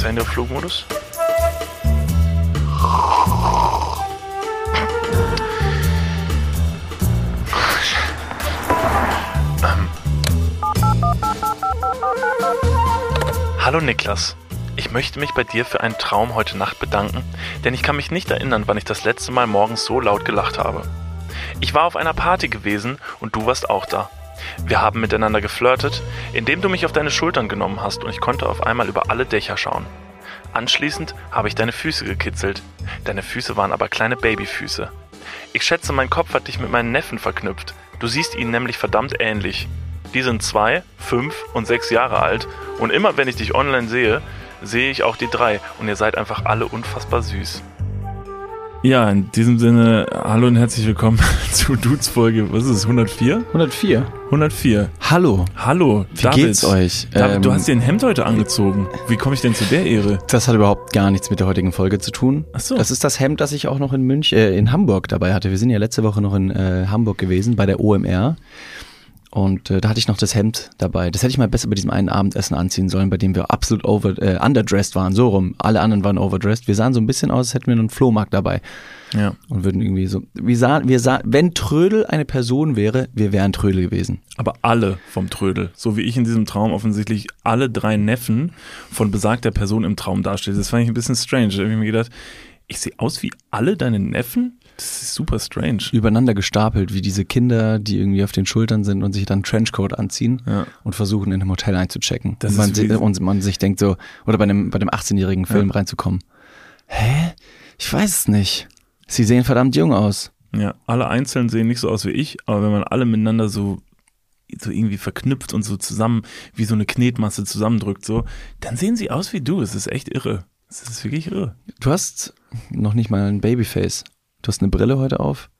das Handy auf Flugmodus? Ähm. Hallo Niklas. Ich möchte mich bei dir für einen Traum heute Nacht bedanken, denn ich kann mich nicht erinnern, wann ich das letzte Mal morgens so laut gelacht habe. Ich war auf einer Party gewesen und du warst auch da. Wir haben miteinander geflirtet, indem du mich auf deine Schultern genommen hast und ich konnte auf einmal über alle Dächer schauen. Anschließend habe ich deine Füße gekitzelt. Deine Füße waren aber kleine Babyfüße. Ich schätze, mein Kopf hat dich mit meinen Neffen verknüpft. Du siehst ihnen nämlich verdammt ähnlich. Die sind zwei, fünf und sechs Jahre alt und immer wenn ich dich online sehe, sehe ich auch die drei und ihr seid einfach alle unfassbar süß. Ja, in diesem Sinne, hallo und herzlich willkommen zu Dudes Folge, was ist es, 104? 104. 104. Hallo. Hallo, Wie David. geht's euch? David, du Ähm, hast dir ein Hemd heute angezogen. Wie komme ich denn zu der Ehre? Das hat überhaupt gar nichts mit der heutigen Folge zu tun. Ach so. Das ist das Hemd, das ich auch noch in München, äh, in Hamburg dabei hatte. Wir sind ja letzte Woche noch in äh, Hamburg gewesen bei der OMR. Und äh, da hatte ich noch das Hemd dabei. Das hätte ich mal besser bei diesem einen Abendessen anziehen sollen, bei dem wir absolut over, äh, underdressed waren. So rum. Alle anderen waren overdressed. Wir sahen so ein bisschen aus, als hätten wir einen Flohmarkt dabei. Ja. Und würden irgendwie so. Wir sahen, wir sahen, wenn Trödel eine Person wäre, wir wären Trödel gewesen. Aber alle vom Trödel. So wie ich in diesem Traum offensichtlich alle drei Neffen von besagter Person im Traum dastehe. Das fand ich ein bisschen strange. Da habe ich mir gedacht, ich sehe aus wie alle deine Neffen? Das ist super strange. übereinander gestapelt, wie diese Kinder, die irgendwie auf den Schultern sind und sich dann Trenchcoat anziehen Ja. und versuchen, in einem Hotel einzuchecken. Das und, man ist si- wie- und man sich denkt so, oder bei einem, bei einem 18-jährigen Film reinzukommen. Hä? Ich weiß es nicht. Sie sehen verdammt jung aus. Ja, alle einzeln sehen nicht so aus wie ich, aber wenn man alle miteinander so, so irgendwie verknüpft und so zusammen, wie so eine Knetmasse zusammendrückt, so, dann sehen sie aus wie du. Es ist echt irre. Es ist wirklich irre. Du hast noch nicht mal ein Babyface. Du hast eine Brille heute auf.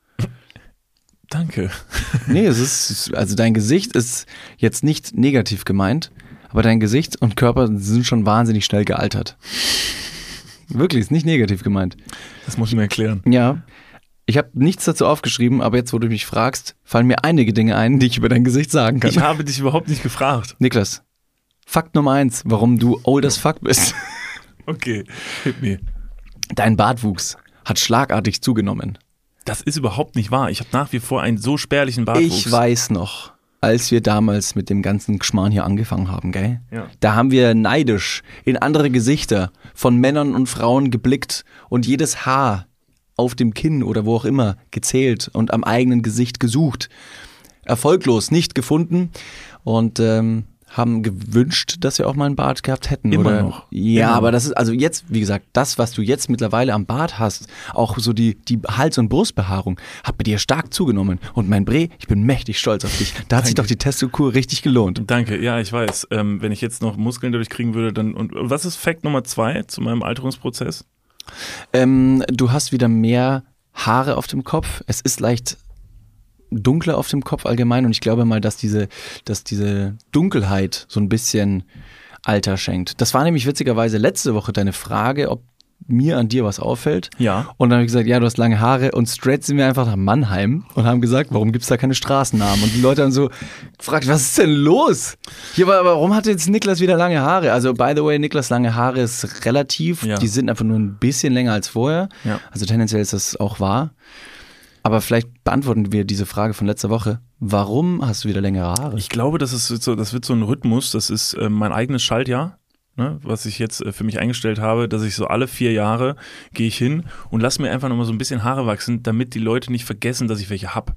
Danke. Nee, es ist, also dein Gesicht ist jetzt nicht negativ gemeint, aber dein Gesicht und Körper sind schon wahnsinnig schnell gealtert. Wirklich, ist nicht negativ gemeint. Das muss ich mir erklären. Ja. Ich habe nichts dazu aufgeschrieben, aber jetzt, wo du mich fragst, fallen mir einige Dinge ein, die ich über dein Gesicht sagen kann. Ich habe dich überhaupt nicht gefragt. Niklas, Fakt Nummer eins, warum du old as fuck bist. Okay, hit me. Dein Bartwuchs hat schlagartig zugenommen. Das ist überhaupt nicht wahr. Ich habe nach wie vor einen so spärlichen Bartwuchs. Ich weiß noch, als wir damals mit dem ganzen Geschmarrn hier angefangen haben, gell? Ja. Da haben wir neidisch in andere Gesichter von Männern und Frauen geblickt und jedes Haar auf dem Kinn oder wo auch immer gezählt und am eigenen Gesicht gesucht. Erfolglos, nicht gefunden und ähm, haben gewünscht, dass wir auch mal einen Bart gehabt hätten. Immer oder? noch. Ja, Immer aber das ist, also jetzt, wie gesagt, das, was du jetzt mittlerweile am Bart hast, auch so die, die Hals- und Brustbehaarung, hat bei dir stark zugenommen. Und mein Bre, ich bin mächtig stolz auf dich. Da hat sich doch die Testokur richtig gelohnt. Danke, ja, ich weiß. Ähm, wenn ich jetzt noch Muskeln dadurch kriegen würde, dann. Und was ist Fact Nummer zwei zu meinem Alterungsprozess? Ähm, du hast wieder mehr Haare auf dem Kopf. Es ist leicht dunkler auf dem Kopf allgemein und ich glaube mal, dass diese, dass diese Dunkelheit so ein bisschen Alter schenkt. Das war nämlich witzigerweise letzte Woche deine Frage, ob mir an dir was auffällt. Ja. Und dann habe ich gesagt, ja, du hast lange Haare. Und straight sind wir einfach nach Mannheim und haben gesagt, warum gibt's da keine Straßennamen? Und die Leute haben so gefragt, was ist denn los? Hier, aber warum hat jetzt Niklas wieder lange Haare? Also, by the way, Niklas lange Haare ist relativ. Ja. Die sind einfach nur ein bisschen länger als vorher. Ja. Also tendenziell ist das auch wahr. Aber vielleicht beantworten wir diese Frage von letzter Woche. Warum hast du wieder längere Haare? Ich glaube, das ist so, das wird so ein Rhythmus. Das ist äh, mein eigenes Schaltjahr, ne, was ich jetzt äh, für mich eingestellt habe, dass ich so alle vier Jahre gehe ich hin und lass mir einfach nochmal so ein bisschen Haare wachsen, damit die Leute nicht vergessen, dass ich welche hab.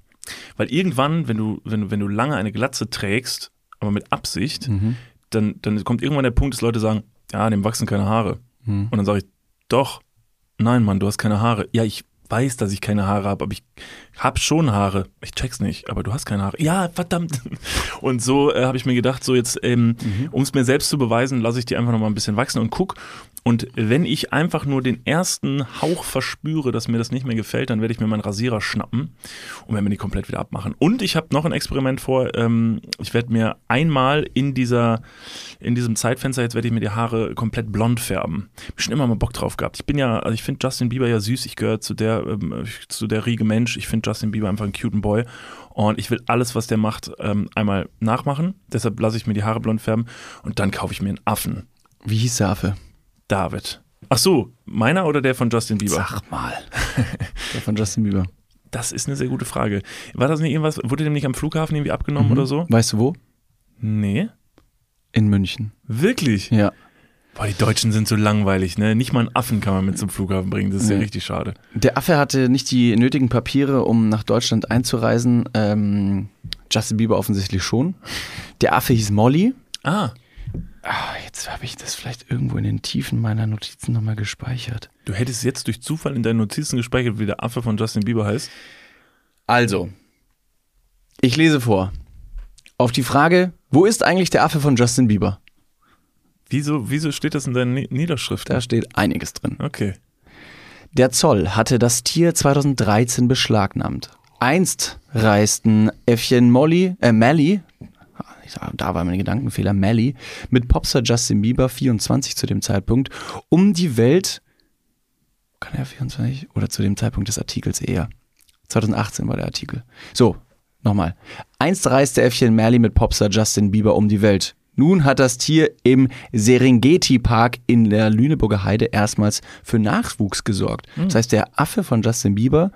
Weil irgendwann, wenn du, wenn du, wenn du lange eine Glatze trägst, aber mit Absicht, dann, dann kommt irgendwann der Punkt, dass Leute sagen, ja, dem wachsen keine Haare. Und dann sage ich, doch, nein, Mann, du hast keine Haare. Ja, ich weiß, dass ich keine Haare habe, aber ich hab schon Haare. Ich check's nicht, aber du hast keine Haare. Ja, verdammt. Und so äh, habe ich mir gedacht, so jetzt, ähm, um es mir selbst zu beweisen, lasse ich die einfach noch mal ein bisschen wachsen und guck. Und wenn ich einfach nur den ersten Hauch verspüre, dass mir das nicht mehr gefällt, dann werde ich mir meinen Rasierer schnappen und werde mir die komplett wieder abmachen. Und ich habe noch ein Experiment vor. Ähm, ich werde mir einmal in dieser, in diesem Zeitfenster, jetzt werde ich mir die Haare komplett blond färben. Hab schon immer mal Bock drauf gehabt. Ich bin ja, also ich finde Justin Bieber ja süß. Ich gehöre zu der, ähm, zu der Riege Mensch. Ich finde Justin Bieber einfach einen cuten Boy. Und ich will alles, was der macht, ähm, einmal nachmachen. Deshalb lasse ich mir die Haare blond färben und dann kaufe ich mir einen Affen. Wie hieß der Affe? David. Ach so, meiner oder der von Justin Bieber? Sag mal. Der von Justin Bieber. Das ist eine sehr gute Frage. War das nicht irgendwas, wurde dem nicht am Flughafen irgendwie abgenommen oder so? Weißt du wo? Nee. In München. Wirklich? Ja. Boah, die Deutschen sind so langweilig, ne? Nicht mal einen Affen kann man mit zum Flughafen bringen. Das ist ja Nee. richtig schade. Der Affe hatte nicht die nötigen Papiere, um nach Deutschland einzureisen. Ähm, Justin Bieber offensichtlich schon. Der Affe hieß Molly. Ah, Ah, jetzt habe ich das vielleicht irgendwo in den Tiefen meiner Notizen nochmal gespeichert. du hättest jetzt durch Zufall in deinen Notizen gespeichert, wie der Affe von Justin Bieber heißt. Also, ich lese vor. Auf die Frage, wo ist eigentlich der Affe von Justin Bieber? Wieso, wieso steht das in deinen Ni- Niederschriften? Da steht einiges drin. Okay. Der Zoll hatte das Tier 2013 beschlagnahmt. Einst reisten Äffchen Molly, äh, Mally, da war mein Gedankenfehler, Mally, mit Popstar Justin Bieber, 24 zu dem Zeitpunkt, um die Welt, kann er 24, oder zu dem Zeitpunkt des Artikels eher. 2018 war der Artikel. So, nochmal. Einst reiste Äffchen Mally mit Popstar Justin Bieber um die Welt. Nun hat das Tier im Serengeti Park in der Lüneburger Heide erstmals für Nachwuchs gesorgt. Das heißt, der Affe von Justin Bieber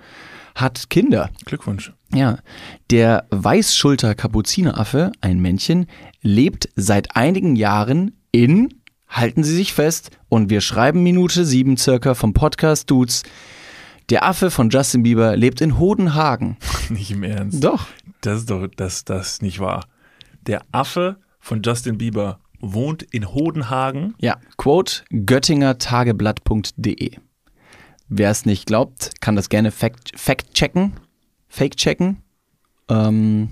hat Kinder. Glückwunsch. Ja, der Weißschulter-Kapuzineraffe, ein Männchen, lebt seit einigen Jahren in, halten Sie sich fest, und wir schreiben Minute sieben circa vom Podcast Dudes. Der Affe von Justin Bieber lebt in Hodenhagen. Nicht im Ernst. Doch. Das ist doch, das, das nicht wahr. Der Affe von Justin Bieber wohnt in Hodenhagen. Ja, Quote göttingertageblatt.de. Wer es nicht glaubt, kann das gerne fact, fact checken. Fake checken. Ähm,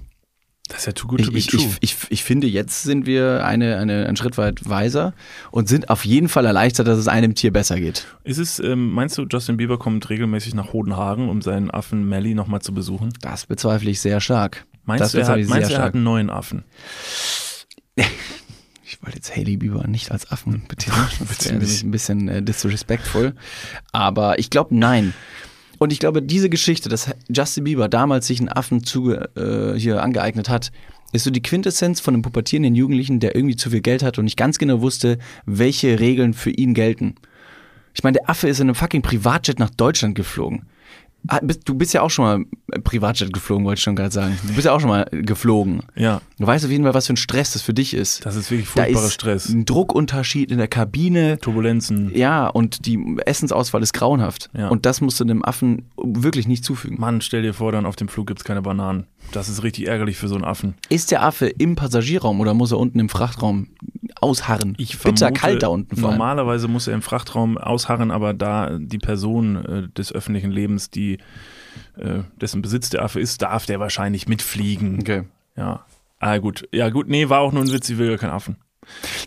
Das ist ja too good to ich, be ich, true. ich, ich, ich finde, jetzt sind wir eine, eine, einen Schritt weit weiser und sind auf jeden Fall erleichtert, dass es einem Tier besser geht. ist es, ähm, meinst du, Justin Bieber kommt regelmäßig nach Hodenhagen, um seinen Affen Melly nochmal zu besuchen? Das bezweifle ich sehr stark. Meinst das du, er hat, meinst du, er hat einen neuen Affen? Ich wollte jetzt Hailey Bieber nicht als Affen betiteln. Das wäre ein bisschen äh, disrespectful. Aber ich glaube, nein. Und ich glaube, diese Geschichte, dass Justin Bieber damals sich einen Affen zuge, äh, hier angeeignet hat, ist so die Quintessenz von einem pubertierenden Jugendlichen, der irgendwie zu viel Geld hat und nicht ganz genau wusste, welche Regeln für ihn gelten. Ich meine, der Affe ist in einem fucking Privatjet nach Deutschland geflogen. Ah, Du bist ja auch schon mal äh, Privatjet geflogen, wollte ich schon gerade sagen. Du bist ja auch schon mal geflogen. Ja, Du weißt auf jeden Fall, was für ein Stress das für dich ist. das ist wirklich Da furchtbarer ist Stress. ein Druckunterschied in der Kabine. Turbulenzen. Ja, und die Essensauswahl ist grauenhaft. Ja. Und das musst du dem Affen wirklich nicht zufügen. Mann, stell dir vor, dann auf dem Flug gibt's keine Bananen. Das ist richtig ärgerlich für so einen Affen. Ist der Affe im Passagierraum oder muss er unten im Frachtraum ausharren? Bitter kalt da unten vor allem. Normalerweise muss er im Frachtraum ausharren, aber da die Person äh, des öffentlichen Lebens, die äh, dessen Besitz der Affe ist, darf der wahrscheinlich mitfliegen. Okay. Ja. Ah, gut. Ja, gut. Nee, war auch nur ein Witz, ich will gar keinen Affen.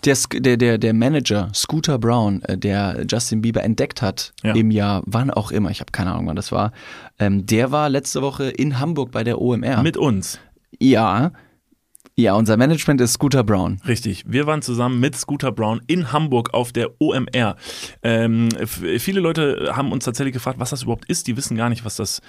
Der, der, der, der Manager, Scooter Brown, äh, der Justin Bieber entdeckt hat Ja. im Jahr, wann auch immer, ich habe keine Ahnung, wann das war, ähm, der war letzte Woche in Hamburg bei der OMR. Mit uns. ja. Ja, unser Management ist Scooter Brown. Richtig. Wir waren zusammen mit Scooter Brown in Hamburg auf der OMR. Ähm, viele Leute haben uns tatsächlich gefragt, was das überhaupt ist. Die wissen gar nicht, was das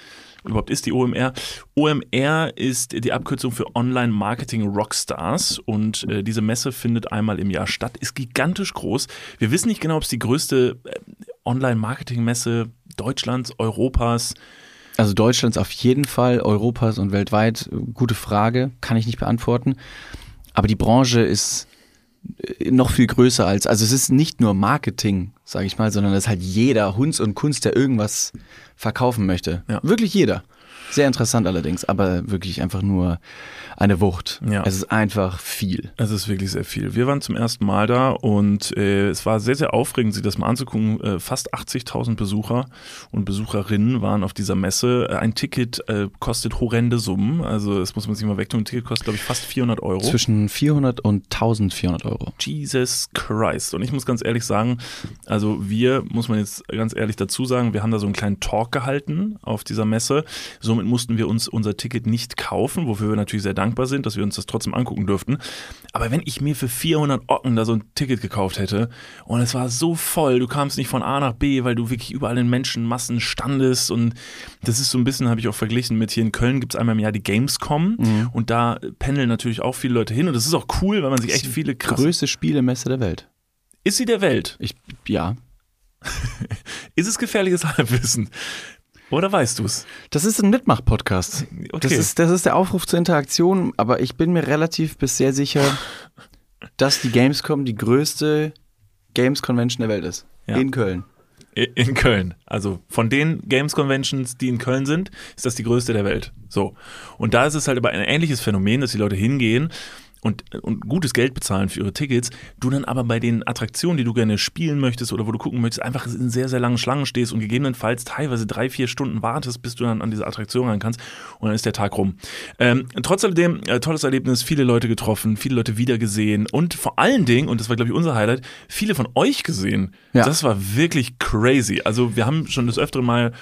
überhaupt ist, die OMR. OMR ist die Abkürzung für Online Marketing Rockstars und äh, diese Messe findet einmal im Jahr statt, ist gigantisch groß. Wir wissen nicht genau, ob es die größte äh, Online Marketing Messe Deutschlands, Europas, Also Deutschlands auf jeden Fall, Europas und weltweit, gute Frage, kann ich nicht beantworten. Aber die Branche ist äh, noch viel größer als, also es ist nicht nur Marketing, sage ich mal, sondern es ist halt jeder Hunds und Kunst, der irgendwas verkaufen möchte. Ja. Wirklich jeder. Sehr interessant allerdings, aber wirklich einfach nur eine Wucht. Ja. Es ist einfach viel. Es ist wirklich sehr viel. Wir waren zum ersten Mal da und äh, es war sehr, sehr aufregend, sich das mal anzugucken. Äh, fast 80.000 Besucher und Besucherinnen waren auf dieser Messe. Äh, Ein Ticket äh, kostet horrende Summen. Also, das muss man sich mal wegtun. Ein Ticket kostet, glaube ich, fast 400 Euro. Zwischen 400 und 1400 Euro. Jesus Christ. Und ich muss ganz ehrlich sagen, also wir, muss man jetzt ganz ehrlich dazu sagen, wir haben da so einen kleinen Talk gehalten auf dieser Messe. Somit mussten wir uns unser Ticket nicht kaufen, wofür wir natürlich sehr dankbar sind, dass wir uns das trotzdem angucken durften. Aber wenn ich mir für 400 Ocken da so ein Ticket gekauft hätte und es war so voll, du kamst nicht von A nach B, weil du wirklich überall in Menschenmassen standest und das ist so ein bisschen, habe ich auch verglichen mit hier in Köln gibt es einmal im Jahr die Gamescom und da pendeln natürlich auch viele Leute hin und das ist auch cool, weil man sich echt viele krasse Größte Spielemesse der Welt. Ist sie der Welt? Ich, ja. Ist es gefährliches Halbwissen? Oder weißt du es? Das ist ein Mitmach-Podcast. Okay. Das, ist, das ist der Aufruf zur Interaktion, aber ich bin mir relativ bis sehr sicher, dass die Gamescom die größte Games Convention der Welt ist. Ja. In Köln. In Köln. Also von den Games Conventions, die in Köln sind, ist das die größte der Welt. So. Und da ist es halt aber ein ähnliches Phänomen, dass die Leute hingehen und, und gutes Geld bezahlen für ihre Tickets, du dann aber bei den Attraktionen, die du gerne spielen möchtest oder wo du gucken möchtest, einfach in sehr, sehr langen Schlangen stehst und gegebenenfalls teilweise drei, vier Stunden wartest, bis du dann an diese Attraktion ran kannst und dann ist der Tag rum. Ähm, trotz alledem, äh, tolles Erlebnis, viele Leute getroffen, viele Leute wiedergesehen und vor allen Dingen, und das war glaube ich unser Highlight, viele von euch gesehen. Ja. Das war wirklich crazy. Also wir haben schon das öftere Mal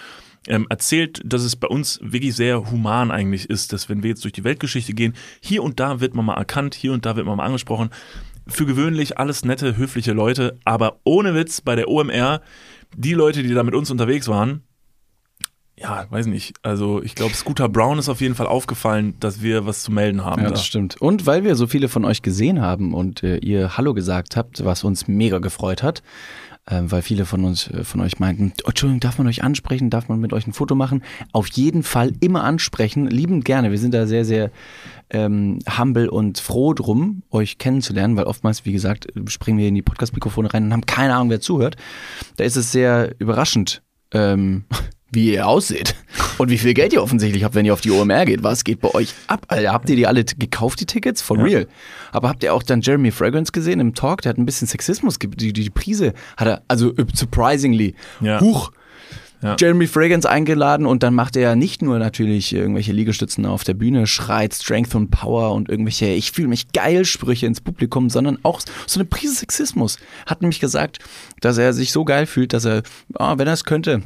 ähm, erzählt, dass es bei uns wirklich sehr human eigentlich ist, dass wenn wir jetzt durch die Weltgeschichte gehen, hier und da wird man mal erkannt, hier und da wird man mal angesprochen. Für gewöhnlich alles nette, höfliche Leute, aber ohne Witz bei der OMR, die Leute, die da mit uns unterwegs waren, ja, weiß nicht. Also ich glaube, Scooter Brown ist auf jeden Fall aufgefallen, dass wir was zu melden haben. Ja, da. das stimmt. Und weil wir so viele von euch gesehen haben und äh, ihr Hallo gesagt habt, was uns mega gefreut hat, weil viele von uns, äh, von euch meinten, oh, Entschuldigung, darf man euch ansprechen, darf man mit euch ein Foto machen? Auf jeden Fall immer ansprechen, liebend gerne. Wir sind da sehr, sehr ähm, humble und froh drum, euch kennenzulernen, weil oftmals, wie gesagt, springen wir in die Podcast-Mikrofone rein und haben keine Ahnung, wer zuhört. Da ist es sehr überraschend, ähm, wie ihr ausseht und wie viel Geld ihr offensichtlich habt, wenn ihr auf die OMR geht. Was geht bei euch ab? Alter, habt ihr die alle gekauft, die Tickets? For Ja. real. Aber habt ihr auch dann Jeremy Fragrance gesehen im Talk? Der hat ein bisschen Sexismus, die, die, Prise hat er, also äh, surprisingly, Ja. huch, Ja. Jeremy Fragrance eingeladen und dann macht er ja nicht nur natürlich irgendwelche Liegestützen auf der Bühne, schreit Strength und Power und irgendwelche Ich fühle mich geil Sprüche ins Publikum, sondern auch so eine Prise Sexismus. Hat nämlich gesagt, dass er sich so geil fühlt, dass er, ah, wenn er es könnte,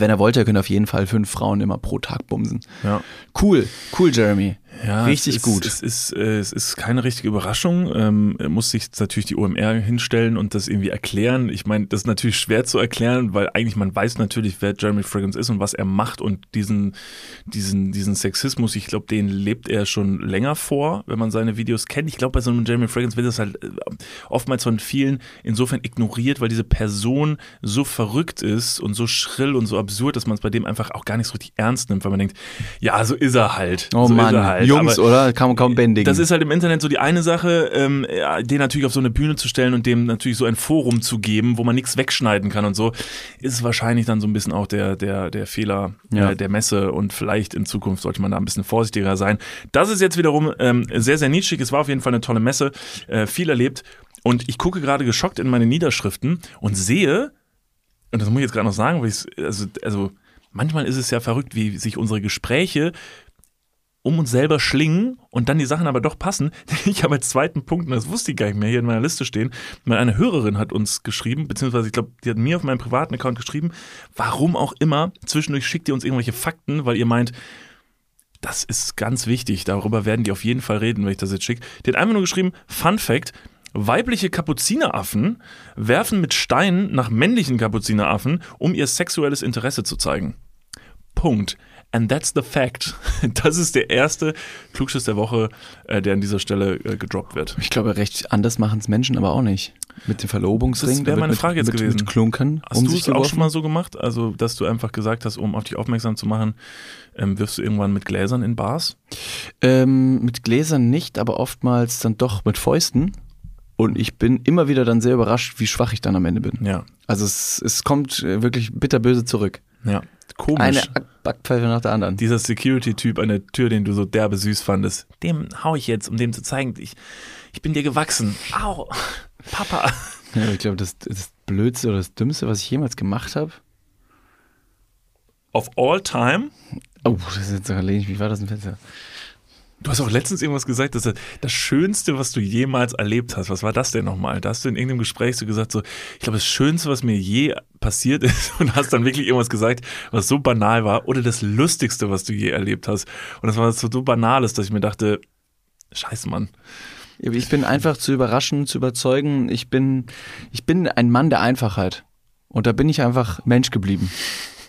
wenn er wollte, er könnte auf jeden Fall fünf Frauen immer pro Tag bumsen. Ja. Cool, cool, Jeremy. Ja, Richtig es ist, gut. Es ist, äh, es ist keine richtige Überraschung. Ähm, muss sich natürlich die OMR hinstellen und das irgendwie erklären. Ich meine, das ist natürlich schwer zu erklären, weil eigentlich man weiß natürlich, wer Jeremy Fragrance ist und was er macht und diesen, diesen, diesen Sexismus, ich glaube, den lebt er schon länger vor, wenn man seine Videos kennt. Ich glaube, bei so einem Jeremy Fragrance wird das halt äh, oftmals von vielen insofern ignoriert, weil diese Person so verrückt ist und so schrill und so absurd, dass man es bei dem einfach auch gar nicht so richtig ernst nimmt, weil man denkt, ja, so ist er halt. Oh so Mann, ist er halt. Jungs, Aber- oder? Kann man kaum bändigen. das ist halt im Internet so die eine Sache, ähm, den natürlich auf so eine Bühne zu stellen und dem natürlich so ein Forum zu geben, wo man nichts wegschneiden kann und so, ist wahrscheinlich dann so ein bisschen auch der, der, der Fehler Ja. äh, der Messe und vielleicht in Zukunft sollte man da ein bisschen vorsichtiger sein. Das ist jetzt wiederum ähm, sehr, sehr nischig. Es war auf jeden Fall eine tolle Messe, äh, viel erlebt und ich gucke gerade geschockt in meine Niederschriften und sehe, und das muss ich jetzt gerade noch sagen, weil ich's, also, also manchmal ist es ja verrückt, wie sich unsere Gespräche um uns selber schlingen und dann die Sachen aber doch passen. Ich habe als zweiten Punkt, und das wusste ich gar nicht mehr, hier in meiner Liste stehen, eine Hörerin hat uns geschrieben, beziehungsweise ich glaube, die hat mir auf meinem privaten Account geschrieben, warum auch immer, zwischendurch schickt ihr uns irgendwelche Fakten, weil ihr meint, das ist ganz wichtig, darüber werden die auf jeden Fall reden, wenn ich das jetzt schicke. Die hat einfach nur geschrieben, Fun Fact, weibliche Kapuzineraffen werfen mit Steinen nach männlichen Kapuzineraffen, um ihr sexuelles Interesse zu zeigen. Punkt. And that's the fact. Das ist der erste Klugschiss der Woche, äh, der an dieser Stelle äh, gedroppt wird. ich glaube, recht anders machen es Menschen aber auch nicht. Mit dem Verlobungsring. Das wär da wird meine mit, Frage jetzt mit, gewesen. Mit Klunkern Hast um du es auch schon mal so gemacht? Also, dass du einfach gesagt hast, um auf dich aufmerksam zu machen, ähm, wirfst du irgendwann mit Gläsern in Bars? Ähm, mit Gläsern nicht, aber oftmals dann doch mit Fäusten. Und ich bin immer wieder dann sehr überrascht, wie schwach ich dann am Ende bin. Ja. Also es, es kommt äh, wirklich bitterböse zurück. Ja. Komisch. Eine Back- Backpfeife nach der anderen. Dieser Security-Typ an der Tür, den du so derbe süß fandest, dem hau ich jetzt, um dem zu zeigen, ich, ich bin dir gewachsen. Au, Papa. Ja, ich glaube, das, das Blödste oder das Dümmste, was ich jemals gemacht habe. Of all time? Oh, das ist jetzt sogar lehne Wie war das im Fenster? Du hast auch letztens irgendwas gesagt, dass das Schönste, was du jemals erlebt hast, was war das denn nochmal? Da hast du in irgendeinem Gespräch so gesagt, so, ich glaube, das Schönste, was mir je passiert ist, und hast dann wirklich irgendwas gesagt, was so banal war, oder das Lustigste, was du je erlebt hast. Und das war so, so banales, dass ich mir dachte, scheiße, Mann. Ich bin einfach zu überraschen, zu überzeugen. Ich bin, ich bin ein Mann der Einfachheit. Und da bin ich einfach Mensch geblieben.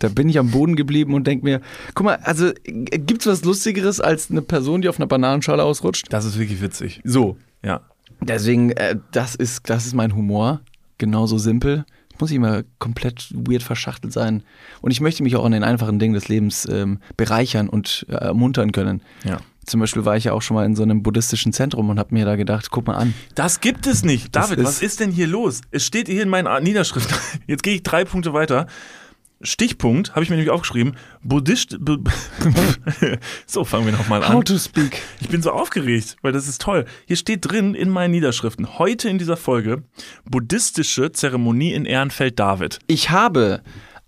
Da bin ich am Boden geblieben und denke mir, guck mal, also äh, gibt's was Lustigeres als eine Person, die auf einer Bananenschale ausrutscht? Das ist wirklich witzig. So. Ja. Deswegen, äh, das ist, das ist mein Humor. genauso simpel. Muss ich immer komplett weird verschachtelt sein. Und ich möchte mich auch an den einfachen Dingen des Lebens ähm, bereichern und äh, ermuntern können. Ja. Zum Beispiel war ich ja auch schon mal in so einem buddhistischen Zentrum und habe mir da gedacht, guck mal an. Das gibt es nicht. Das David, ist- was ist denn hier los? Es steht hier in meinen Niederschriften. Jetzt gehe ich drei Punkte weiter. Stichpunkt, habe ich mir nämlich aufgeschrieben. Buddhist. Bu so, fangen wir nochmal an. to speak. Ich bin so aufgeregt, weil das ist toll. Hier steht drin in meinen Niederschriften, heute in dieser Folge, buddhistische Zeremonie in Ehrenfeld-David. Ich habe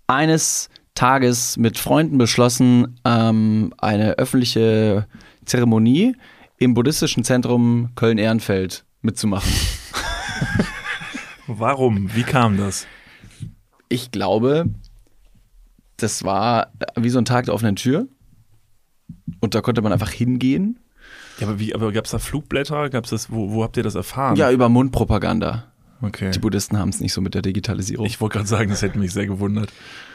eines Tages mit Freunden beschlossen, ähm, eine öffentliche Zeremonie im buddhistischen Zentrum Köln-Ehrenfeld mitzumachen. Warum? Wie kam das? Ich glaube, das war wie so ein Tag der offenen Tür. Und da konnte man einfach hingehen. Ja, aber wie, aber gab es da Flugblätter? Gab's das, wo, wo habt ihr das erfahren? Ja, über Mundpropaganda. okay. Die Buddhisten haben es nicht so mit der Digitalisierung. Ich wollte gerade sagen, das hätte mich sehr gewundert.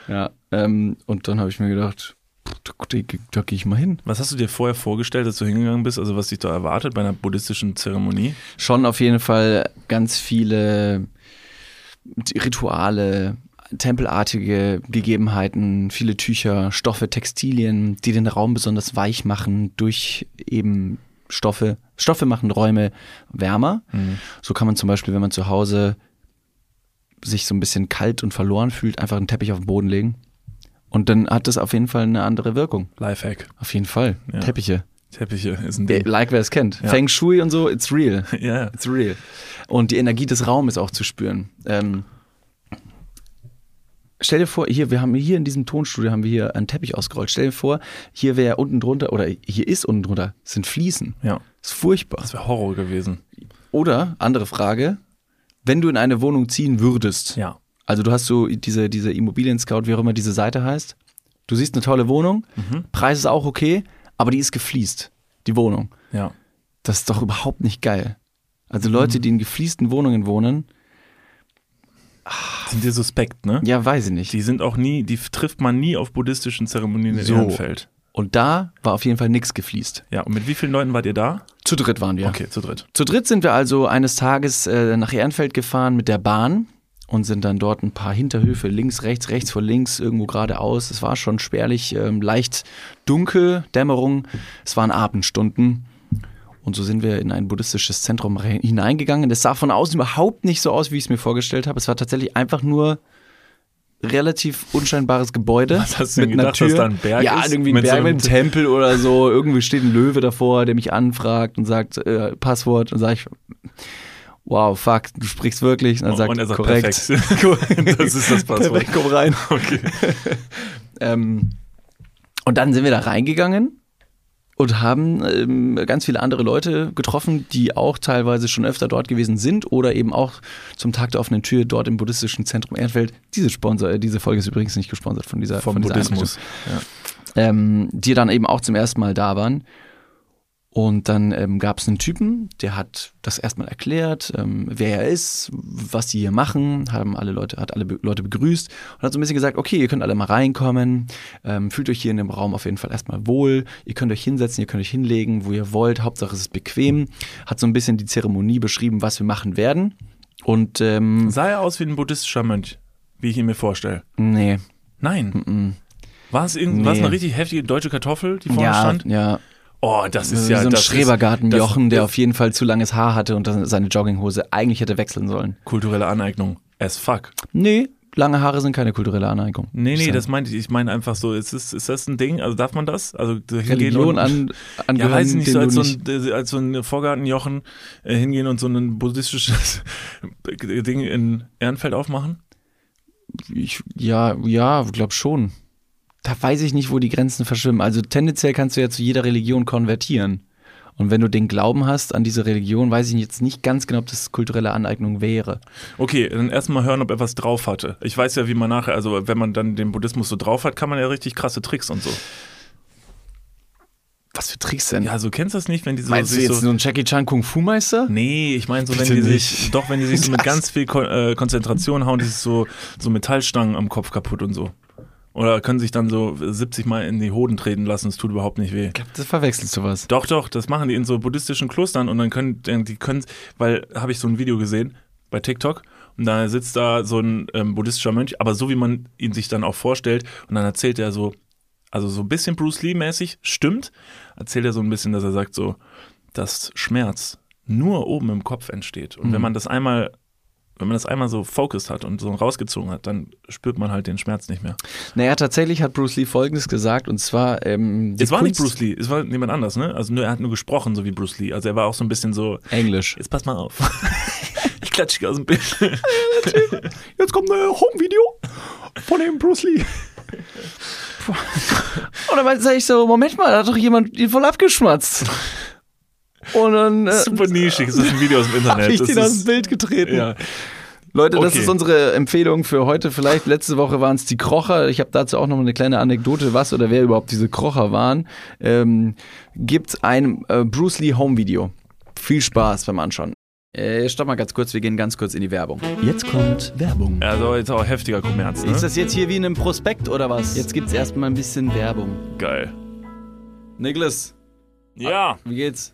ja, ähm, und dann habe ich mir gedacht, da, da, da gehe ich mal hin. Was hast du dir vorher vorgestellt, dass du hingegangen bist? Also was dich da erwartet bei einer buddhistischen Zeremonie? Schon auf jeden Fall ganz viele Rituale, tempelartige Gegebenheiten, viele Tücher, Stoffe, Textilien, die den Raum besonders weich machen durch eben Stoffe. Stoffe machen Räume wärmer. So kann man zum Beispiel, wenn man zu Hause sich so ein bisschen kalt und verloren fühlt, einfach einen Teppich auf den Boden legen. Und dann hat das auf jeden Fall eine andere Wirkung. Lifehack. Auf jeden Fall. Ja. Teppiche. Teppiche ist ein Äh, Ding. Like wer es kennt. Ja. Feng Shui und so, it's real. Ja, ja. It's real. Und die Energie des Raumes auch zu spüren. Ähm, stell dir vor, hier, wir haben hier in diesem Tonstudio haben wir hier einen Teppich ausgerollt. Stell dir vor, hier wäre unten drunter, oder hier ist unten drunter, sind Fliesen. ja. ist furchtbar. Das wäre Horror gewesen. Oder, andere Frage, wenn du in eine Wohnung ziehen würdest, Ja. also du hast so diese, diese Immobilien-Scout, wie auch immer diese Seite heißt, du siehst eine tolle Wohnung, Preis ist auch okay, aber die ist gefliest, die Wohnung. Ja. Das ist doch überhaupt nicht geil. Also Leute, die in gefliesten Wohnungen wohnen, Sind dir suspekt, ne? ja, weiß ich nicht. Die sind auch nie, die trifft man nie auf buddhistischen Zeremonien in So. Ehrenfeld. Und da war auf jeden Fall nichts gefliest. Ja, und mit wie vielen Leuten wart ihr da? Zu dritt waren wir. Okay, zu dritt. Zu dritt sind wir also eines Tages äh, nach Ehrenfeld gefahren mit der Bahn und sind dann dort ein paar Hinterhöfe links, rechts, rechts vor links, irgendwo geradeaus. Es war schon spärlich, ähm, leicht dunkel, Dämmerung. Es waren Abendstunden. Und so sind wir in ein buddhistisches Zentrum hineingegangen. Das sah von außen überhaupt nicht so aus, wie ich es mir vorgestellt habe. Es war tatsächlich einfach nur relativ unscheinbares Gebäude. Was hast du mit einer gedacht, dass Tür. da ein Berg ja, ist? irgendwie ein Mit so Berg einem- mit einem Tempel oder so. Irgendwie steht ein Löwe davor, der mich anfragt und sagt äh, Passwort. Und sage ich, wow, fuck, du sprichst wirklich. Und, dann sagt, und er sagt, korrekt. perfekt. das ist das Passwort. Perfekt, komm rein. Okay. Ähm, und dann sind wir da reingegangen und haben ähm, ganz viele andere Leute getroffen, die auch teilweise schon öfter dort gewesen sind oder eben auch zum Tag der offenen Tür dort im buddhistischen Zentrum Ehrenfeld. Diese Sponsor, äh, diese Folge ist übrigens nicht gesponsert von dieser Vom von dieser Buddhismus. Ja. ähm, die dann eben auch zum ersten Mal da waren. Und dann ähm, gab es einen Typen, der hat das erstmal erklärt, ähm, wer er ist, was die hier machen, haben alle Leute, hat alle Be Leute begrüßt und hat so ein bisschen gesagt, okay, ihr könnt alle mal reinkommen, ähm, fühlt euch hier in dem Raum auf jeden Fall erstmal wohl, ihr könnt euch hinsetzen, ihr könnt euch hinlegen, wo ihr wollt, Hauptsache es ist bequem, hat so ein bisschen die Zeremonie beschrieben, was wir machen werden. Und ähm, Sah er aus wie ein buddhistischer Mönch, wie ich ihn mir vorstelle? nee, Nein. War es irgend- war es Nee. eine richtig heftige deutsche Kartoffel, die vorne ja, stand? ja, Oh, das ist ja so ein ist- Schrebergartenjochen, der ist auf jeden Fall zu langes Haar hatte und seine Jogginghose eigentlich hätte wechseln sollen. kulturelle Aneignung. As fuck. Nee, lange Haare sind keine kulturelle Aneignung. Nee, nee, Ist das meinte ich. Ich meine einfach so, ist, es, ist das ein Ding? Also darf man das? Also Religion und, an, Ja, angehören, weiß ich nicht, so als du so, nicht ein, als so ein Vorgartenjochen äh, hingehen und so ein buddhistisches Ding in Ehrenfeld aufmachen? ich, ja, ja, glaub schon. Da weiß ich nicht, wo die Grenzen verschwimmen. Also tendenziell kannst du ja zu jeder Religion konvertieren. Und wenn du den Glauben hast an diese Religion, weiß ich jetzt nicht ganz genau, ob das kulturelle Aneignung wäre. Okay, dann erstmal hören, ob er was drauf hatte. Ich weiß ja, wie man nachher, also wenn man dann den Buddhismus so drauf hat, kann man ja richtig krasse Tricks und so. Was für Tricks denn? Ja, so kennst du das nicht, wenn die so Meinst du sich jetzt so so ein Jackie Chan Kung Fu Meister? Nee, ich meine so, wenn Bitte die sich, nicht. doch, wenn die sich so mit ganz viel Kon äh, Konzentration hauen, dieses so, so Metallstangen am Kopf kaputt und so. Oder können sich dann so 70 Mal in die Hoden treten lassen, es tut überhaupt nicht weh. Ich glaub, das verwechselst du was. Doch, doch, das machen die in so buddhistischen Klostern und dann können, die können, weil, habe ich so ein Video gesehen, bei TikTok. Und da sitzt da so ein ähm, buddhistischer Mönch, aber so wie man ihn sich dann auch vorstellt. Und dann erzählt er so, also so ein bisschen Bruce Lee-mäßig, stimmt, erzählt er so ein bisschen, dass er sagt so, dass Schmerz nur oben im Kopf entsteht. Und wenn man das einmal, wenn man das einmal so focused hat und so rausgezogen hat, dann spürt man halt den Schmerz nicht mehr. Naja, tatsächlich hat Bruce Lee Folgendes gesagt und zwar. Ähm, Es war nicht Kunst- Bruce Lee, es war niemand anders, ne? Also nur, er hat nur gesprochen, so wie Bruce Lee. Also er war auch so ein bisschen so, Englisch. jetzt pass mal auf. ich klatsche aus dem Bild. Jetzt kommt ein Home-Video von dem Bruce Lee. Und dann sag ich so, Moment mal, da hat doch jemand ihn voll abgeschmatzt. Und dann äh, Super nischig, es ist ein Video aus dem Internet. habe ich Das den aus ist- dem Bild getreten. Ja. Leute, das Okay. ist unsere Empfehlung für heute. Vielleicht letzte Woche waren es die Krocher. Ich habe dazu auch noch eine kleine Anekdote, was oder wer überhaupt diese Krocher waren. Ähm, gibt ein äh, Bruce Lee Home Video. Viel Spaß beim Anschauen. Äh, stopp mal ganz kurz, wir gehen ganz kurz in die Werbung. Jetzt kommt Werbung. Also jetzt auch heftiger Kommerz, ne? Ist das jetzt hier wie in einem Prospekt oder was? Jetzt gibt's erstmal ein bisschen Werbung. Geil. Niklas, Ja, wie geht's?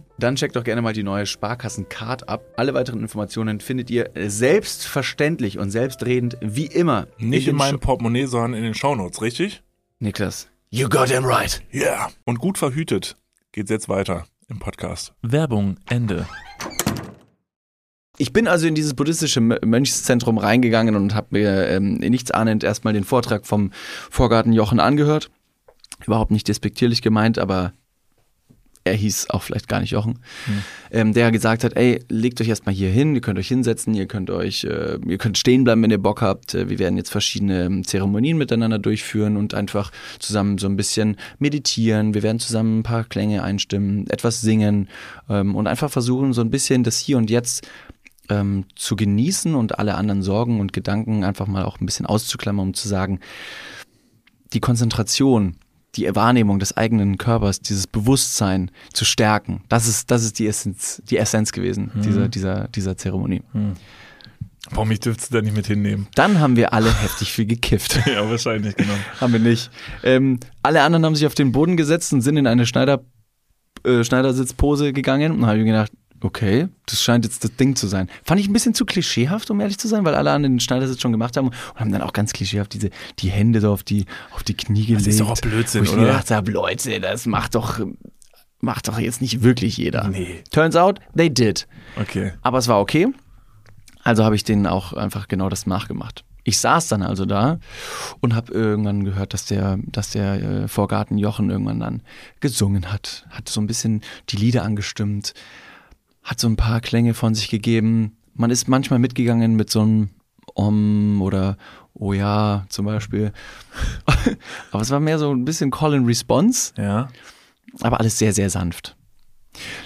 dann checkt doch gerne mal die neue Sparkassen-Card ab. Alle weiteren Informationen findet ihr selbstverständlich und selbstredend wie immer Nicht den in meinem Portemonnaie, sondern in den Shownotes, richtig? Niklas. You got him right. Ja. Yeah. Und gut verhütet geht's jetzt weiter im Podcast. Werbung, Ende. Ich bin also in dieses buddhistische Mönchszentrum reingegangen und habe mir ähm, nichts ahnend erstmal den Vortrag vom Vorgarten Jochen angehört. Überhaupt nicht despektierlich gemeint, aber er hieß auch vielleicht gar nicht Jochen, ähm, der gesagt hat, ey, legt euch erstmal hier hin, ihr könnt euch hinsetzen, ihr könnt euch, äh, ihr könnt stehen bleiben, wenn ihr Bock habt. Äh, Wir werden jetzt verschiedene ähm, Zeremonien miteinander durchführen und einfach zusammen so ein bisschen meditieren. Wir werden zusammen ein paar Klänge einstimmen, etwas singen ähm, und einfach versuchen, so ein bisschen das Hier und Jetzt ähm, zu genießen und alle anderen Sorgen und Gedanken einfach mal auch ein bisschen auszuklammern, um zu sagen, die Konzentration, die Wahrnehmung des eigenen Körpers, dieses Bewusstsein zu stärken, das ist, das ist die Essenz, die Essenz gewesen dieser, dieser, dieser Zeremonie. Warum ich dürfte da nicht mit hinnehmen? Dann haben wir alle heftig viel gekifft. Ja, wahrscheinlich, genau. haben wir nicht. Ähm, alle anderen haben sich auf den Boden gesetzt und sind in eine Schneider, äh, Schneidersitzpose gegangen und habe ich mir gedacht, okay, das scheint jetzt das Ding zu sein. Fand ich ein bisschen zu klischeehaft, um ehrlich zu sein, weil alle anderen den Schneidersitz schon gemacht haben und haben dann auch ganz klischeehaft diese, die Hände so auf die, auf die Knie gelegt. ist doch auch Blödsinn, wo ich mir oder? gedacht habe, Leute, das macht doch, macht doch jetzt nicht wirklich jeder. Nee. Turns out, they did. Okay. Aber es war okay. Also habe ich denen auch einfach genau das nachgemacht. Ich saß dann also da und habe irgendwann gehört, dass der, dass der äh, Vorgarten Jochen irgendwann dann gesungen hat, hat so ein bisschen die Lieder angestimmt, hat so ein paar Klänge von sich gegeben. Man ist manchmal mitgegangen mit so einem Om oder Oh ja zum Beispiel. Aber es war mehr so ein bisschen Call and Response, Ja. aber alles sehr, sehr sanft.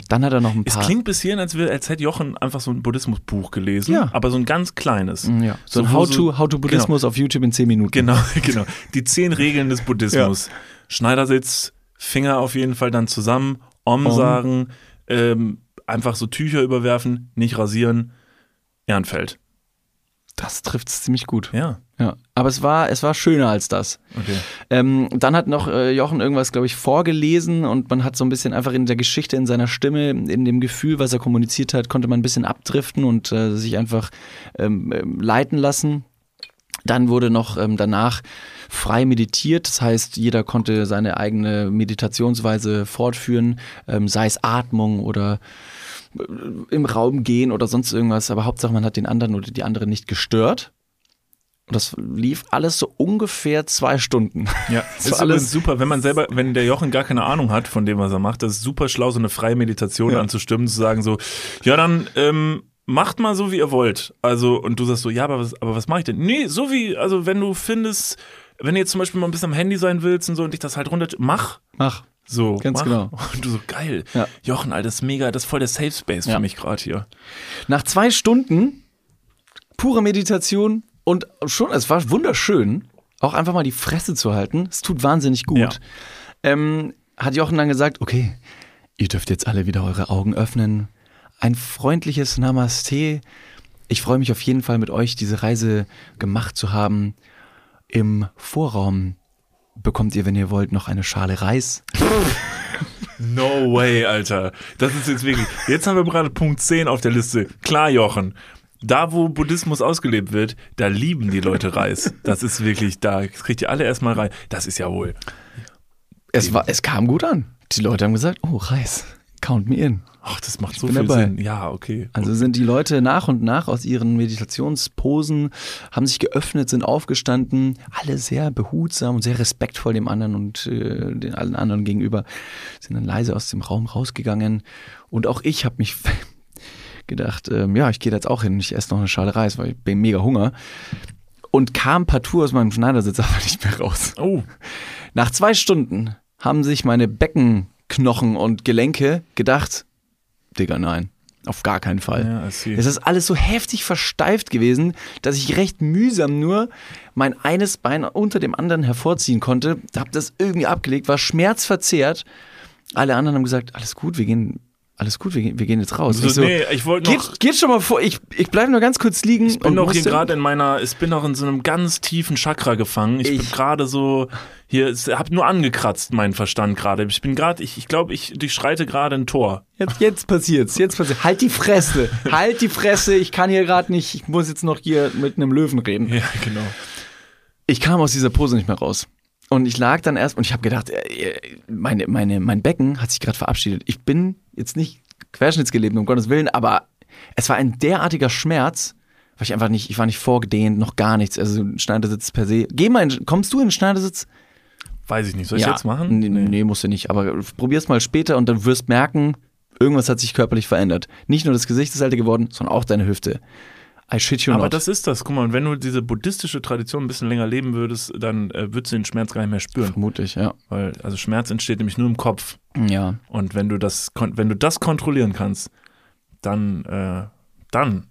Dann hat er noch ein Es paar. klingt bis hierhin, als, als hätte Jochen einfach so ein Buddhismusbuch gelesen, Ja. aber so ein ganz kleines. ja, so ein So, wo How to, so- How to Buddhismus auf YouTube in 10 Minuten. Genau, genau. Die zehn Regeln des Buddhismus. Schneidersitz, Finger auf jeden Fall dann zusammen, Om, Om. sagen, ähm, einfach so Tücher überwerfen, nicht rasieren, Ehrenfeld. Das trifft es ziemlich gut. Ja, Ja. Aber es war, es war schöner als das. okay. Ähm, dann hat noch äh, Jochen irgendwas, glaube ich, vorgelesen und man hat so ein bisschen einfach in der Geschichte, in seiner Stimme, in dem Gefühl, was er kommuniziert hat, konnte man ein bisschen abdriften und äh, sich einfach ähm, ähm, leiten lassen. Dann wurde noch ähm, danach frei meditiert, das heißt, jeder konnte seine eigene Meditationsweise fortführen, ähm, sei es Atmung oder im Raum gehen oder sonst irgendwas, aber Hauptsache man hat den anderen oder die andere nicht gestört. Und das lief alles so ungefähr zwei Stunden. Ja, Das ist alles- super, wenn man selber, wenn der Jochen gar keine Ahnung hat von dem, was er macht, das ist super schlau, so eine freie Meditation Ja. anzustimmen, zu sagen so, ja dann ähm, macht mal so, wie ihr wollt. Also, und du sagst so, ja, aber was, aber was mache ich denn? Nee, so wie, also wenn du findest, wenn du jetzt zum Beispiel mal ein bisschen am Handy sein willst und so und dich das halt runter, mach. Mach. So, Ganz mach. genau. Und du so, geil. Ja. Jochen, Alter, das ist mega, das ist voll der Safe Space Ja. für mich gerade hier. Nach zwei Stunden pure Meditation und schon, es war wunderschön, auch einfach mal die Fresse zu halten. Es tut wahnsinnig gut. Ja. Ähm, hat Jochen dann gesagt, okay, ihr dürft jetzt alle wieder eure Augen öffnen. Ein freundliches Namaste. Ich freue mich auf jeden Fall mit euch diese Reise gemacht zu haben. Im Vorraum bekommt ihr, wenn ihr wollt, noch eine Schale Reis. No way, Alter. Das ist jetzt wirklich. Jetzt haben wir gerade Punkt 10 auf der Liste. Klar, Jochen. Da, wo Buddhismus ausgelebt wird, da lieben die Leute Reis. Das ist wirklich, da kriegt ihr alle erstmal rein. Das ist ja wohl. Es, war, es kam gut an. Die Leute haben gesagt, oh, Reis, count me in. Ach, das macht so bin viel dabei. Sinn. Ja, okay. Also sind die Leute nach und nach aus ihren Meditationsposen, haben sich geöffnet, sind aufgestanden, alle sehr behutsam und sehr respektvoll dem anderen und äh, den allen anderen gegenüber, sind dann leise aus dem Raum rausgegangen. Und auch ich habe mich gedacht, ähm, ja, ich gehe jetzt auch hin, ich esse noch eine Schale Reis, weil ich bin mega Hunger. Und kam partout aus meinem Schneidersitz aber nicht mehr raus. Oh, Nach zwei Stunden haben sich meine Beckenknochen und Gelenke gedacht, Digga, nein, auf gar keinen Fall. ja. Es ist alles so heftig versteift gewesen, dass ich recht mühsam nur mein eines Bein unter dem anderen hervorziehen konnte. Hab das irgendwie abgelegt, war schmerzverzerrt. Alle anderen haben gesagt, alles gut, wir gehen, alles gut, wir gehen, wir gehen jetzt raus. so, ich so, nee, ich wollte noch. geht, geht schon mal vor, ich, ich bleibe nur ganz kurz liegen. Ich bin noch hier gerade in meiner, ich bin noch in so einem ganz tiefen Chakra gefangen. Ich, bin Ich- gerade so, hier, ich hab nur angekratzt, meinen Verstand gerade. Ich bin gerade, ich, ich glaube, ich durchschreite gerade ein Tor. Jetzt, jetzt passiert's, jetzt passiert's. Halt die Fresse, halt die Fresse, ich kann hier gerade nicht, ich muss jetzt noch hier mit einem Löwen reden. Ja, genau. Ich kam aus dieser Pose nicht mehr raus. Und ich lag dann erst und ich habe gedacht, äh, äh, meine, meine, mein Becken hat sich gerade verabschiedet. Ich bin jetzt nicht querschnittsgelebt, um Gottes Willen, aber es war ein derartiger Schmerz, weil ich einfach nicht, ich war nicht vorgedehnt, noch gar nichts. Also ein Schneidersitz per se. Geh mal, in, kommst du in den Schneidersitz? Weiß ich nicht. Soll ich jetzt machen? Nee, nee, musst du nicht. Aber probier's mal später und dann wirst merken, irgendwas hat sich körperlich verändert. Nicht nur das Gesicht ist älter geworden, sondern auch deine Hüfte. I shit you Aber not. das ist das. Guck mal, und wenn du diese buddhistische Tradition ein bisschen länger leben würdest, dann äh, würdest du den Schmerz gar nicht mehr spüren. Vermutlich, ja. Weil, also Schmerz entsteht nämlich nur im Kopf. Ja. Und wenn du das, wenn du das kontrollieren kannst, dann, äh, dann,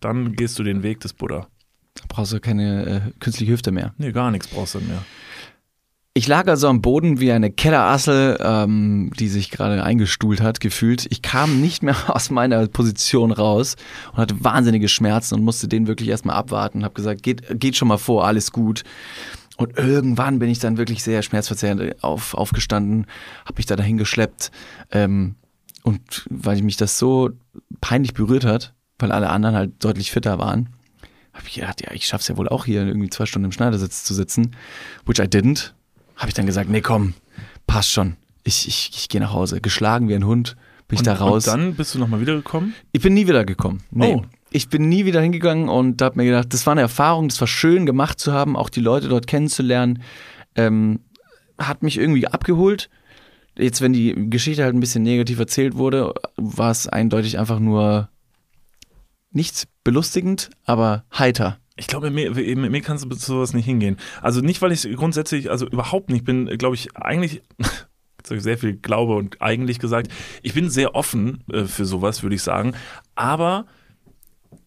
dann gehst du den Weg des Buddha. Da brauchst du keine äh, künstliche Hüfte mehr. Nee, gar nichts brauchst du mehr. Ich lag also am Boden wie eine Kellerassel, ähm, die sich gerade eingestuhlt hat, gefühlt. Ich kam nicht mehr aus meiner Position raus und hatte wahnsinnige Schmerzen und musste den wirklich erstmal abwarten und habe gesagt, geht, geht schon mal vor, alles gut. Und irgendwann bin ich dann wirklich sehr schmerzverzerrend auf, aufgestanden, habe mich da dahin geschleppt. Ähm, und weil mich das so peinlich berührt hat, weil alle anderen halt deutlich fitter waren, habe ich gedacht, ja, ich schaff's ja wohl auch hier irgendwie zwei Stunden im Schneidersitz zu sitzen, which I didn't. Habe ich dann gesagt, nee, komm, passt schon. Ich, ich, ich gehe nach Hause. Geschlagen wie ein Hund, bin ich Und, da raus. und dann bist du nochmal wiedergekommen? Ich bin nie wieder gekommen. Nee. Oh. Ich bin nie wieder hingegangen und habe mir gedacht, das war eine Erfahrung, das war schön gemacht zu haben, auch die Leute dort kennenzulernen. Ähm, hat mich irgendwie abgeholt. Jetzt, wenn die Geschichte halt ein bisschen negativ erzählt wurde, war es eindeutig einfach nur nicht belustigend, aber heiter. Ich glaube, mit mir, mir kannst du sowas nicht hingehen. Also nicht, weil ich grundsätzlich, also überhaupt nicht bin, glaube ich, eigentlich Jetzt habe ich sehr viel Glaube und eigentlich gesagt. Ich bin sehr offen äh, für sowas, würde ich sagen. Aber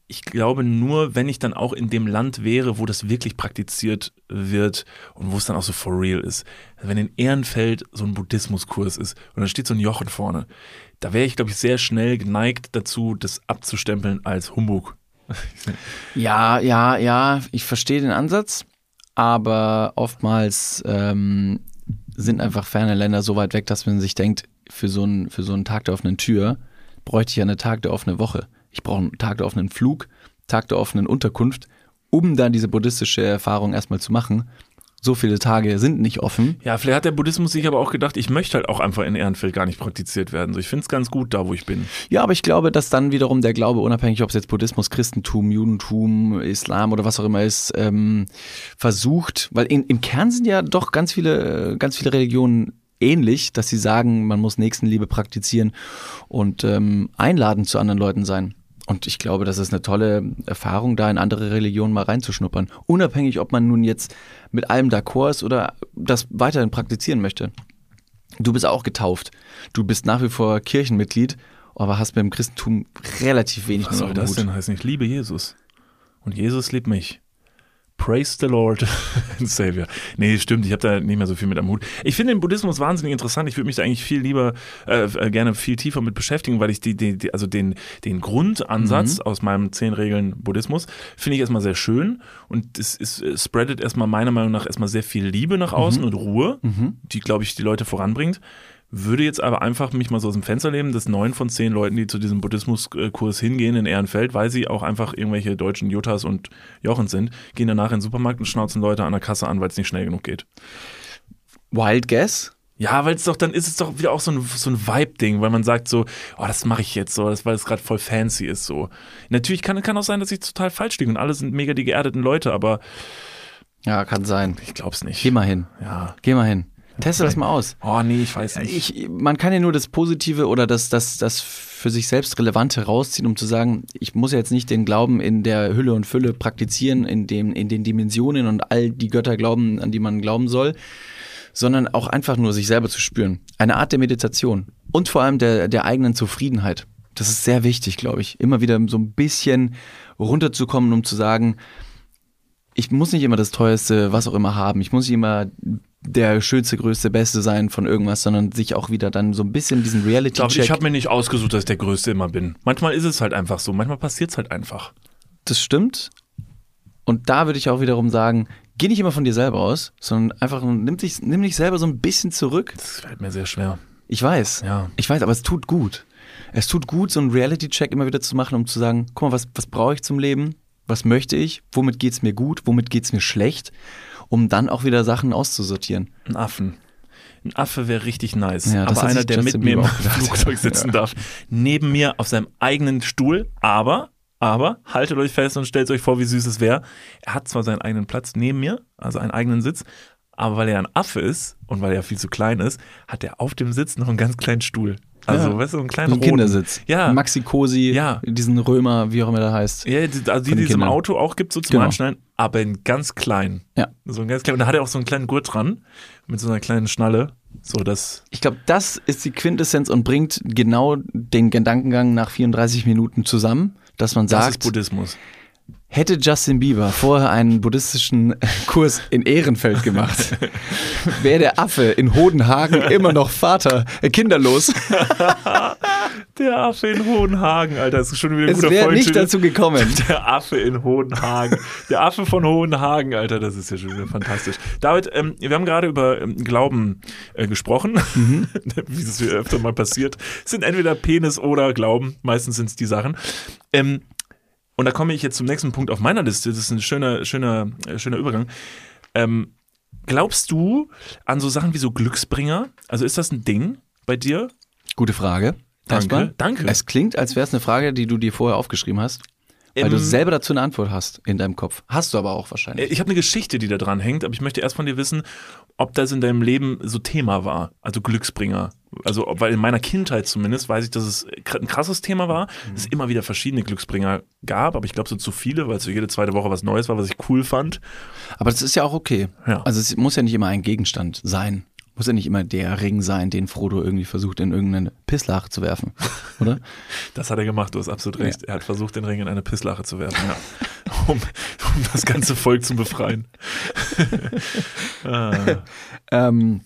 ich glaube nur, wenn ich dann auch in dem Land wäre, wo das wirklich praktiziert wird und wo es dann auch so for real ist. Wenn in Ehrenfeld so ein Buddhismuskurs ist und da steht so ein Jochen vorne, da wäre ich, glaube ich, sehr schnell geneigt dazu, das abzustempeln als Humbug. Ja, ja, ja, ich verstehe den Ansatz, aber oftmals ähm, sind einfach ferne Länder so weit weg, dass man sich denkt, für so einen, für so einen Tag der offenen Tür bräuchte ich ja eine Tag der offenen Woche. Ich brauche einen Tag der offenen Flug, Tag der offenen Unterkunft, um dann diese buddhistische Erfahrung erstmal zu machen. So viele Tage sind nicht offen. Ja, vielleicht hat der Buddhismus sich aber auch gedacht, ich möchte halt auch einfach in Ehrenfeld gar nicht praktiziert werden. So, ich finde es ganz gut da, wo ich bin. Ja, aber ich glaube, dass dann wiederum der Glaube, unabhängig ob es jetzt Buddhismus, Christentum, Judentum, Islam oder was auch immer ist, ähm, versucht, weil in, im Kern sind ja doch ganz viele, ganz viele Religionen ähnlich, dass sie sagen, man muss Nächstenliebe praktizieren und ähm, einladend zu anderen Leuten sein. Und ich glaube, das ist eine tolle Erfahrung, da in andere Religionen mal reinzuschnuppern. Unabhängig, ob man nun jetzt mit allem d'accord ist oder das weiterhin praktizieren möchte. Du bist auch getauft. Du bist nach wie vor Kirchenmitglied, aber hast mit dem Christentum relativ wenig Was soll das denn heißen? Ich liebe Jesus. Und Jesus liebt mich. Praise the Lord and Savior. Nee, stimmt, ich habe da nicht mehr so viel mit am Hut. Ich finde den Buddhismus wahnsinnig interessant. Ich würde mich da eigentlich viel lieber, äh, äh, gerne viel tiefer mit beschäftigen, weil ich die, die, die also den, den Grundansatz aus meinem zehn Regeln Buddhismus finde ich erstmal sehr schön und es, es, es spreadet erstmal meiner Meinung nach erstmal sehr viel Liebe nach außen und Ruhe, die, glaube ich, die Leute voranbringt. Würde jetzt aber einfach mich mal so aus dem Fenster leben, dass neun von zehn Leuten, die zu diesem Buddhismuskurs hingehen in Ehrenfeld, weil sie auch einfach irgendwelche deutschen Juttas und Jochens sind, gehen danach in den Supermarkt und schnauzen Leute an der Kasse an, weil es nicht schnell genug geht. Wild Guess? Ja, weil es doch, dann ist es doch wieder auch so ein, so ein Vibe-Ding, weil man sagt so, oh, das mache ich jetzt so, das, weil es gerade voll fancy ist so. Natürlich kann, kann auch sein, dass ich total falsch liege und alle sind mega die geerdeten Leute, aber Ja, kann sein. ich glaub's nicht. Geh mal hin. Ja. Geh mal hin. Teste das mal aus. Oh nee, ich weiß nicht. Ich, man kann ja nur das Positive oder das, das, das für sich selbst Relevante rausziehen, um zu sagen, ich muss ja jetzt nicht den Glauben in der Hülle und Fülle praktizieren, in, dem, in den Dimensionen und all die Götter glauben, an die man glauben soll, sondern auch einfach nur sich selber zu spüren. Eine Art der Meditation und vor allem der, der eigenen Zufriedenheit. Das ist sehr wichtig, glaube ich. Immer wieder so ein bisschen runterzukommen, um zu sagen, ich muss nicht immer das teuerste, was auch immer haben. Ich muss nicht immer der schönste, größte, beste sein von irgendwas, sondern sich auch wieder dann so ein bisschen diesen Ich, glaub, Reality-Check. ich habe mir nicht ausgesucht, dass ich der Größte immer bin. Manchmal ist es halt einfach so, manchmal passiert es halt einfach. das stimmt. Und da würde ich auch wiederum sagen, geh nicht immer von dir selber aus, sondern einfach nimm dich, nimm dich selber so ein bisschen zurück. Das fällt mir sehr schwer. Ich weiß. Ja. Ich weiß, aber es tut gut. Es tut gut, so einen Reality-Check immer wieder zu machen, um zu sagen, guck mal, was, was brauche ich zum Leben? Was möchte ich? Womit geht's mir gut? Womit geht's mir schlecht? Um dann auch wieder Sachen auszusortieren. Ein Affen. Ein Affe wäre richtig nice. Ja, aber einer, der mit mir im. Flugzeug sitzen darf, neben mir auf seinem eigenen Stuhl, aber, aber, haltet euch fest und stellt euch vor, wie süß es wäre. Er hat zwar seinen eigenen Platz neben mir, also einen eigenen Sitz, aber weil er ein Affe ist und weil er viel zu klein ist, hat er auf dem Sitz noch einen ganz kleinen Stuhl. Also, Ja. weißt du, einen kleinen So ein. Kindersitz. Ja. Maxi Cosi, Ja. diesen Römer, wie auch immer der heißt. Ja, die, also die, die es im. Auto auch gibt, so zum Genau. Anschneiden, aber in ganz klein. Ja. So ein ganz klein. Und da hat er auch so einen kleinen Gurt dran, mit so einer kleinen Schnalle. So, das Ich glaube, das ist die Quintessenz und bringt genau den Gedankengang nach 34 Minuten zusammen, dass man Das ist sagt, Buddhismus. Hätte Justin Bieber vorher einen buddhistischen Kurs in Ehrenfeld gemacht, wäre der Affe in Hodenhagen immer noch Vater, äh, kinderlos. Der Affe in Hohenhagen, Alter, das ist schon wieder ein Es guter wäre nicht dazu gekommen. Der Affe in Hohenhagen. Der Affe von Hohenhagen, Alter, das ist ja schon wieder fantastisch. David, ähm, wir haben gerade über ähm, Glauben äh, gesprochen, Mhm. wie es mir öfter mal passiert. Es sind entweder Penis oder Glauben, meistens sind es die Sachen. Ähm, und da komme ich jetzt zum nächsten Punkt auf meiner Liste. Das ist ein schöner, schöner, äh, schöner Übergang. Ähm, glaubst du an so Sachen wie so Glücksbringer? Also ist das ein Ding bei dir? Gute Frage. Danke, Erstmal. danke. Es klingt, als wäre es eine Frage, die du dir vorher aufgeschrieben hast, weil Ähm, du selber dazu eine Antwort hast in deinem Kopf. Hast du aber auch wahrscheinlich. Äh, Ich habe eine Geschichte, die da dran hängt, aber ich möchte erst von dir wissen, ob das in deinem Leben so Thema war, also Glücksbringer. Also, weil in meiner Kindheit zumindest weiß ich, dass es ein krasses Thema war, dass es immer wieder verschiedene Glücksbringer gab, aber ich glaube so zu viele, weil es so jede zweite Woche was Neues war, was ich cool fand. Aber das ist ja auch okay. Ja. Also es muss ja nicht immer ein Gegenstand sein. Muss ja nicht immer der Ring sein, den Frodo irgendwie versucht, in irgendeine Pisslache zu werfen, oder? Das hat er gemacht, du hast absolut recht. Er hat versucht, den Ring in eine Pisslache zu werfen, ja. um, um das ganze Volk zu befreien. ah. ähm,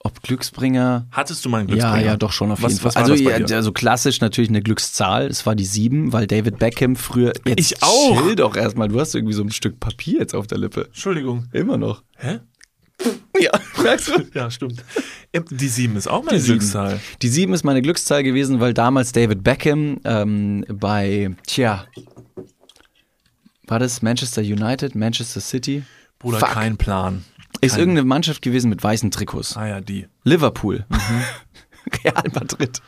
ob Glücksbringer. Hattest du mal einen Ja, Glücksbringer? ja, doch schon auf Was- jeden Fall. Also, ja, also klassisch natürlich eine Glückszahl. Es war die sieben, weil David Beckham früher. Jetzt Ich auch. Chill doch erstmal. Du hast irgendwie so ein Stück Papier jetzt auf der Lippe. Entschuldigung. Immer noch. Hä? Ja, merkst du? Ja, stimmt. Die sieben ist auch meine Die. Glückszahl. Die sieben ist meine Glückszahl gewesen, weil damals David Beckham ähm, bei, tja, war das Manchester United, Manchester City? Bruder, Fuck. kein Plan. Ist Kein- irgendeine Mannschaft gewesen mit weißen Trikots. Ah ja, die. Liverpool. Mhm. Real Madrid.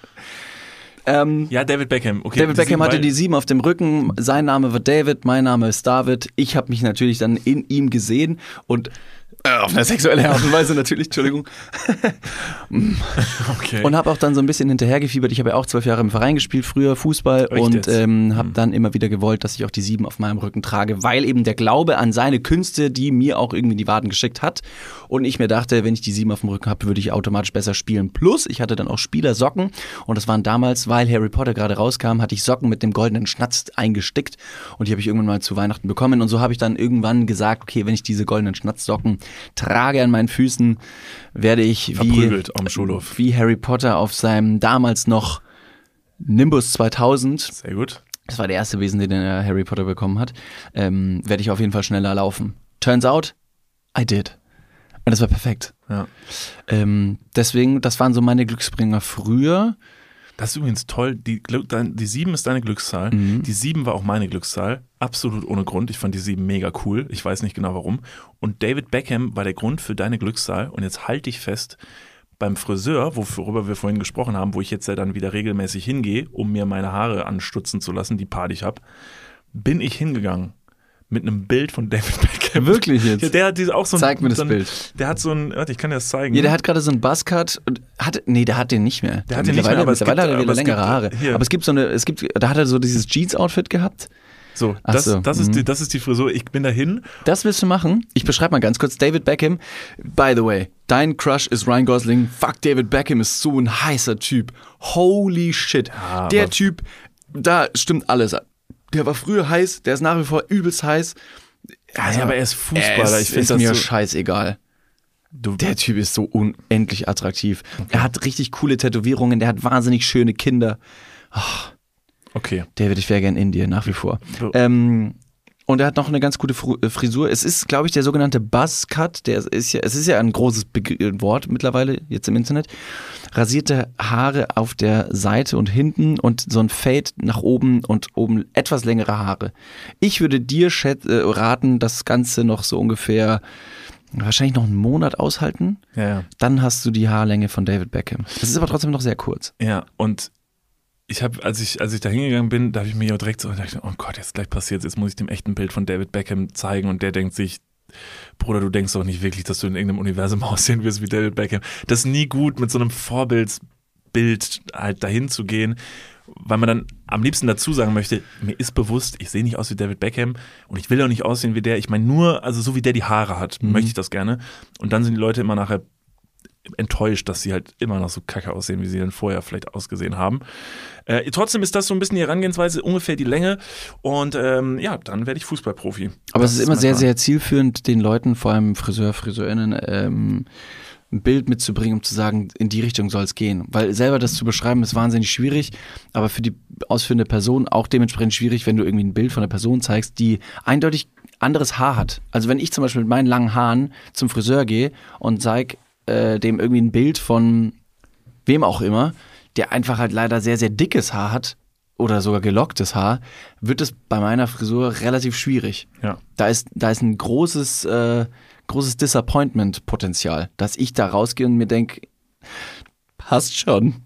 Ähm, Ja, David Beckham. Okay, David Beckham hatte die sieben auf dem Rücken. Sein Name war David, mein Name ist David. Ich habe mich natürlich dann in ihm gesehen und auf eine sexuelle Art und Weise natürlich, Entschuldigung. Okay. Und habe auch dann so ein bisschen hinterhergefiebert. Ich habe ja auch zwölf Jahre im Verein gespielt, früher Fußball Echt und ähm, habe dann immer wieder gewollt, dass ich auch die sieben auf meinem Rücken trage, weil eben der Glaube an seine Künste, die mir auch irgendwie die Waden geschickt hat. Und ich mir dachte, wenn ich die sieben auf dem Rücken habe, würde ich automatisch besser spielen. Plus, ich hatte dann auch Spielersocken und das waren damals, weil Harry Potter gerade rauskam, hatte ich Socken mit dem goldenen Schnatz eingestickt und die habe ich irgendwann mal zu Weihnachten bekommen. Und so habe ich dann irgendwann gesagt, okay, wenn ich diese goldenen Schnatzsocken trage an meinen Füßen, werde ich wie wie Harry Potter auf seinem damals noch Nimbus 2000, Sehr gut. das war der erste Wesen, den er Harry Potter bekommen hat, ähm, werde ich auf jeden Fall schneller laufen. Turns out, I did. Und das war perfekt. Ja. Ähm, deswegen, das waren so meine Glücksbringer früher. Das ist übrigens toll. Die, die sieben ist deine Glückszahl. Mhm. Die sieben war auch meine Glückszahl. Absolut ohne Grund. Ich fand die sieben mega cool. Ich weiß nicht genau warum. Und David Beckham war der Grund für deine Glückszahl. Und jetzt halte ich fest, beim Friseur, worüber wir vorhin gesprochen haben, wo ich jetzt ja dann wieder regelmäßig hingehe, um mir meine Haare anstutzen zu lassen, die Paar, die ich habe, bin ich hingegangen mit einem Bild von David Beckham. Wirklich jetzt? Ja, der hat diese auch so ein, Zeig mir das so ein, Bild. Der hat so ein, warte, ich kann dir das zeigen. Ja, der hat gerade so einen Buzzcut und hat, nee, der hat den nicht mehr. Der hat den nicht mehr, aber es mittlerweile gibt- hat er wieder längere gibt- Haare. hier. Aber es gibt so eine, es gibt, da hat er so dieses Jeans-Outfit gehabt. so, das, so, das, ist mhm. die, das ist die Frisur. Ich bin dahin Das willst du machen? Ich beschreibe mal ganz kurz. David Beckham. By the way, dein Crush ist Ryan Gosling. Fuck, David Beckham ist so ein heißer Typ. Holy shit. Ja, der Typ, da stimmt alles. Der war früher heiß, der ist nach wie vor übelst heiß. Ja, aber er ist Fußballer. Es ich finde ist das mir so, scheißegal. du, Der Typ ist so unendlich attraktiv. Er hat richtig coole Tätowierungen, der hat wahnsinnig schöne Kinder. okay. David, ich wäre gern in dir, nach wie vor. Ähm, und er hat noch eine ganz gute äh, Frisur. Es ist, glaube ich, der sogenannte Buzzcut. Der ist ja, es ist ja ein großes Beg äh, Wort mittlerweile jetzt im Internet. Rasierte Haare auf der Seite und hinten und so ein Fade nach oben und oben etwas längere Haare. Ich würde dir äh, raten, das Ganze noch so ungefähr wahrscheinlich noch einen Monat aushalten. Ja, ja. Dann hast du die Haarlänge von David Beckham. Das ist aber trotzdem noch sehr kurz. Ja, und ich habe, als ich, als ich da hingegangen bin, da habe ich mir ja direkt so gedacht, oh Gott, jetzt gleich passiert's, jetzt muss ich dem echten Bild von David Beckham zeigen und der denkt sich, Bruder, du denkst doch nicht wirklich, dass du in irgendeinem Universum aussehen wirst wie David Beckham. Das ist nie gut, mit so einem Vorbildsbild halt dahin zu gehen, weil man dann am liebsten dazu sagen möchte, mir ist bewusst, ich sehe nicht aus wie David Beckham und ich will auch nicht aussehen wie der. Ich meine nur, also so wie der die Haare hat, möchte ich das gerne. Und dann sind die Leute immer nachher enttäuscht, dass sie halt immer noch so kacke aussehen, wie sie dann vorher vielleicht ausgesehen haben. Äh, trotzdem ist das so ein bisschen die Herangehensweise, ungefähr die Länge. Und ähm, ja, dann werde ich Fußballprofi. Aber Das es ist immer sehr, Plan. sehr zielführend, den Leuten, vor allem Friseur, Friseurinnen, ähm, ein Bild mitzubringen, um zu sagen, in die Richtung soll es gehen. Weil selber das zu beschreiben ist wahnsinnig schwierig, aber für die ausführende Person auch dementsprechend schwierig, wenn du irgendwie ein Bild von einer Person zeigst, die eindeutig anderes Haar hat. Also wenn ich zum Beispiel mit meinen langen Haaren zum Friseur gehe und zeig äh, dem irgendwie ein Bild von wem auch immer, der einfach halt leider sehr, sehr dickes Haar hat oder sogar gelocktes Haar, wird es bei meiner Frisur relativ schwierig. Ja. Da ist, da ist ein großes, äh, großes Disappointment-Potenzial, dass ich da rausgehe und mir denke, passt schon.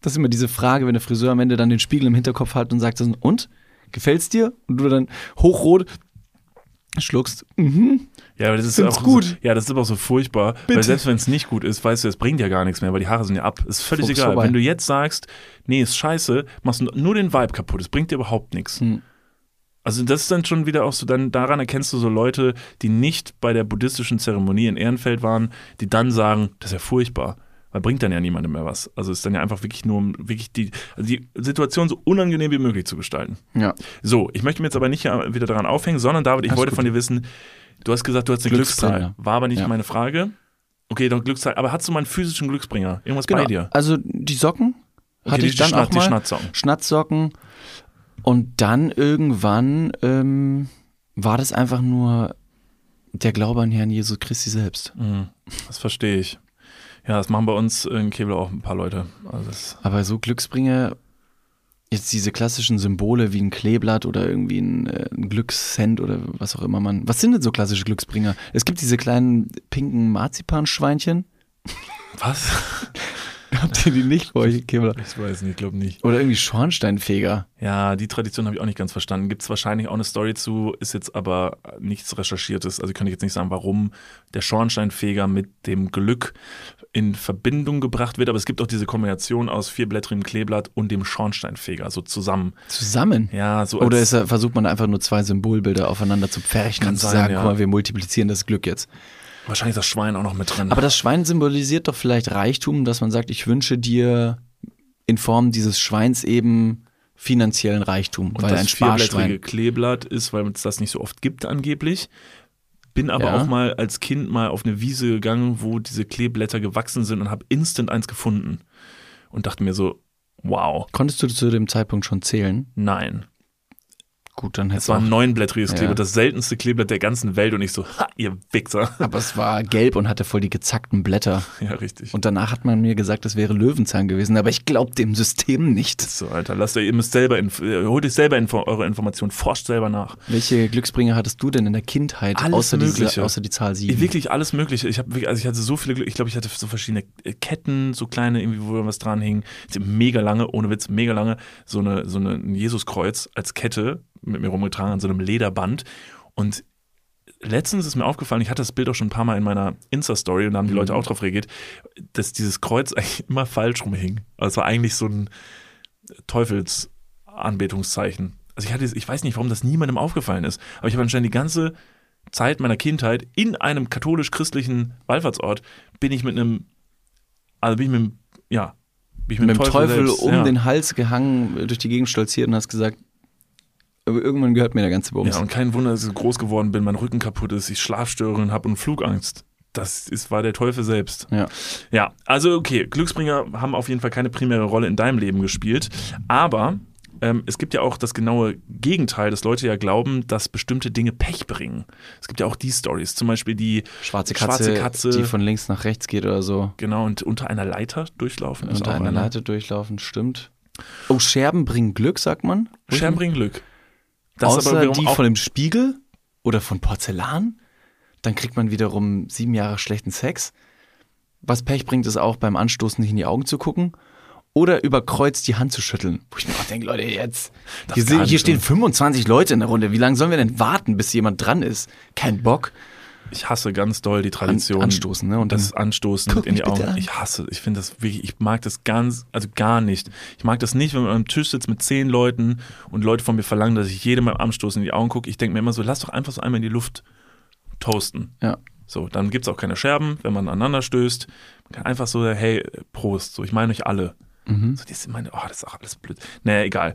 Das ist immer diese Frage, wenn der Friseur am Ende dann den Spiegel im Hinterkopf hat und sagt, und? Gefällt's dir? Und du dann hochrot schluckst. Mhm. Ja, aber das ist Find's auch gut. So, ja, das ist aber auch so furchtbar, weil selbst wenn es nicht gut ist, weißt du, es bringt ja gar nichts mehr, weil die Haare sind ja ab. Ist völlig Fuchs egal. vorbei. Wenn du jetzt sagst, nee, ist scheiße, machst du nur den Vibe kaputt. Es bringt dir überhaupt nichts. Hm. Also das ist dann schon wieder auch so, dann daran erkennst du so Leute, die nicht bei der buddhistischen Zeremonie in Ehrenfeld waren, die dann sagen, das ist ja furchtbar. Weil bringt dann ja niemandem mehr was. Also es ist dann ja einfach wirklich nur, um wirklich die, also die Situation so unangenehm wie möglich zu gestalten. Ja. So, ich möchte mir jetzt aber nicht wieder daran aufhängen, sondern David, ich Alles wollte gut. von dir wissen, du hast gesagt, du hast eine. Glückszahl. War aber nicht Ja. meine Frage. Okay, doch Glückszahl. Aber hast du mal einen physischen Glücksbringer? Irgendwas bei dir? Also die Socken Okay, hatte die, ich dann die, Schna- auch die mal. Schnatzsocken. Schnatzsocken. Und dann irgendwann ähm, war das einfach nur der Glaube an Herrn Jesus Christi selbst. Mhm, das verstehe ich. Ja, das machen bei uns in Kebel auch ein paar Leute. Also Aber so Glücksbringer, jetzt diese klassischen Symbole wie ein Kleeblatt oder irgendwie ein, äh, ein Glückscent oder was auch immer man. Was sind denn so klassische Glücksbringer? Es gibt diese kleinen pinken Marzipanschweinchen. was? Habt ihr die nicht bei euch, Kebler? Ich weiß nicht, ich glaube nicht. Oder irgendwie Schornsteinfeger. Ja, die Tradition habe ich auch nicht ganz verstanden. Gibt es wahrscheinlich auch eine Story zu, ist jetzt aber nichts Recherchiertes. Also kann ich jetzt nicht sagen, warum der Schornsteinfeger mit dem Glück in Verbindung gebracht wird. Aber es gibt auch diese Kombination aus vierblättrigem Kleeblatt und dem Schornsteinfeger, so zusammen. Zusammen. Ja, so Oder er- versucht man einfach nur zwei Symbolbilder aufeinander zu pferchen und zu sagen, ja. guck mal, wir multiplizieren das Glück jetzt. wahrscheinlich ist das Schwein auch noch mit drin. Aber das Schwein symbolisiert doch vielleicht Reichtum, dass man sagt, ich wünsche dir in Form dieses Schweins eben finanziellen Reichtum, Und weil das ein vierblättrige Sparschwein. Kleeblatt ist, weil es das nicht so oft gibt angeblich. Bin aber Ja. auch mal als Kind mal auf eine Wiese gegangen, wo diese Kleeblätter gewachsen sind und habe instant eins gefunden. Und dachte mir so, wow, Konntest du zu dem Zeitpunkt schon zählen? nein. Gut, dann Es hättest war ein neunblättriges Ja. Kleeblatt, das seltenste Kleeblatt der ganzen Welt. Und ich so, ha, ihr Wichser. Aber es war gelb und hatte voll die gezackten Blätter. Ja, richtig. Und danach hat man mir gesagt, es wäre Löwenzahn gewesen, aber ich glaube dem System nicht. so, Alter, lasst euch, ihr müsst selber, äh, holt euch selber info eure Informationen, forscht selber nach. Welche Glücksbringer hattest du denn in der Kindheit, Alles außer, diese, Mögliche. außer die Zahl 7? Wirklich alles Mögliche. Ich habe also ich hatte so viele. Ich glaube, ich hatte so verschiedene äh, Ketten, so kleine, irgendwie, wo was dran hing. Mega lange, ohne Witz, mega lange. So eine, so eine ein Jesuskreuz als Kette mit mir rumgetragen an so einem Lederband. Und letztens ist mir aufgefallen, ich hatte das Bild auch schon ein paar Mal in meiner Insta-Story und da haben die Leute auch drauf reagiert, dass dieses Kreuz eigentlich immer falsch rumhing. Also es war eigentlich so ein Teufelsanbetungszeichen. Also ich hatte, ich weiß nicht, warum das niemandem aufgefallen ist, aber ich habe anscheinend die ganze Zeit meiner Kindheit in einem katholisch-christlichen Wallfahrtsort bin ich mit einem, also bin ich mit einem, ja, bin ich mit dem Teufel, selbst, um ja. den Hals gehangen, durch die Gegend stolziert und hast gesagt, aber irgendwann gehört mir der ganze Bums. Ja, und kein Wunder, dass ich groß geworden bin, mein Rücken kaputt ist, ich Schlafstörungen habe und Flugangst. Das ist, war der Teufel selbst. Ja. Ja, also okay, Glücksbringer haben auf jeden Fall keine primäre Rolle in deinem Leben gespielt. Aber ähm, es gibt ja auch das genaue Gegenteil, dass Leute ja glauben, dass bestimmte Dinge Pech bringen. Es gibt ja auch die Stories, zum Beispiel die Schwarze Katze, Schwarze Katze. die von links nach rechts geht oder so. genau und unter einer Leiter durchlaufen. ist Unter einer eine. Leiter durchlaufen, stimmt. Oh, Scherben bringen Glück, sagt man. Scherben bringen Glück. Das ist Außer die von dem Spiegel oder von Porzellan. Dann kriegt man wiederum sieben Jahre schlechten Sex. Was Pech bringt, ist auch beim Anstoßen nicht in die Augen zu gucken. Oder über Kreuz die Hand zu schütteln. Wo ich mir auch denke, Leute, jetzt. Hier, sind, hier stehen sein. 25 Leute in der Runde. Wie lange sollen wir denn warten, bis jemand dran ist? Kein Bock. Ich hasse ganz doll die An, Tradition. anstoßen, ne? Und das Anstoßen Guck in die Augen. an. Ich hasse, ich finde das wirklich, ich mag das ganz, also gar nicht. Ich mag das nicht, wenn man am Tisch sitzt mit zehn Leuten und Leute von mir verlangen, dass ich jedem beim Anstoßen in die Augen gucke. Ich denke mir immer so, lass doch einfach so einmal in die Luft toasten. Ja. So, dann gibt es auch keine Scherben, wenn man aneinander stößt. Man kann einfach so, hey, Prost, so, ich meine euch alle. Mhm. So, das meine, oh, das ist auch alles blöd. Naja, egal.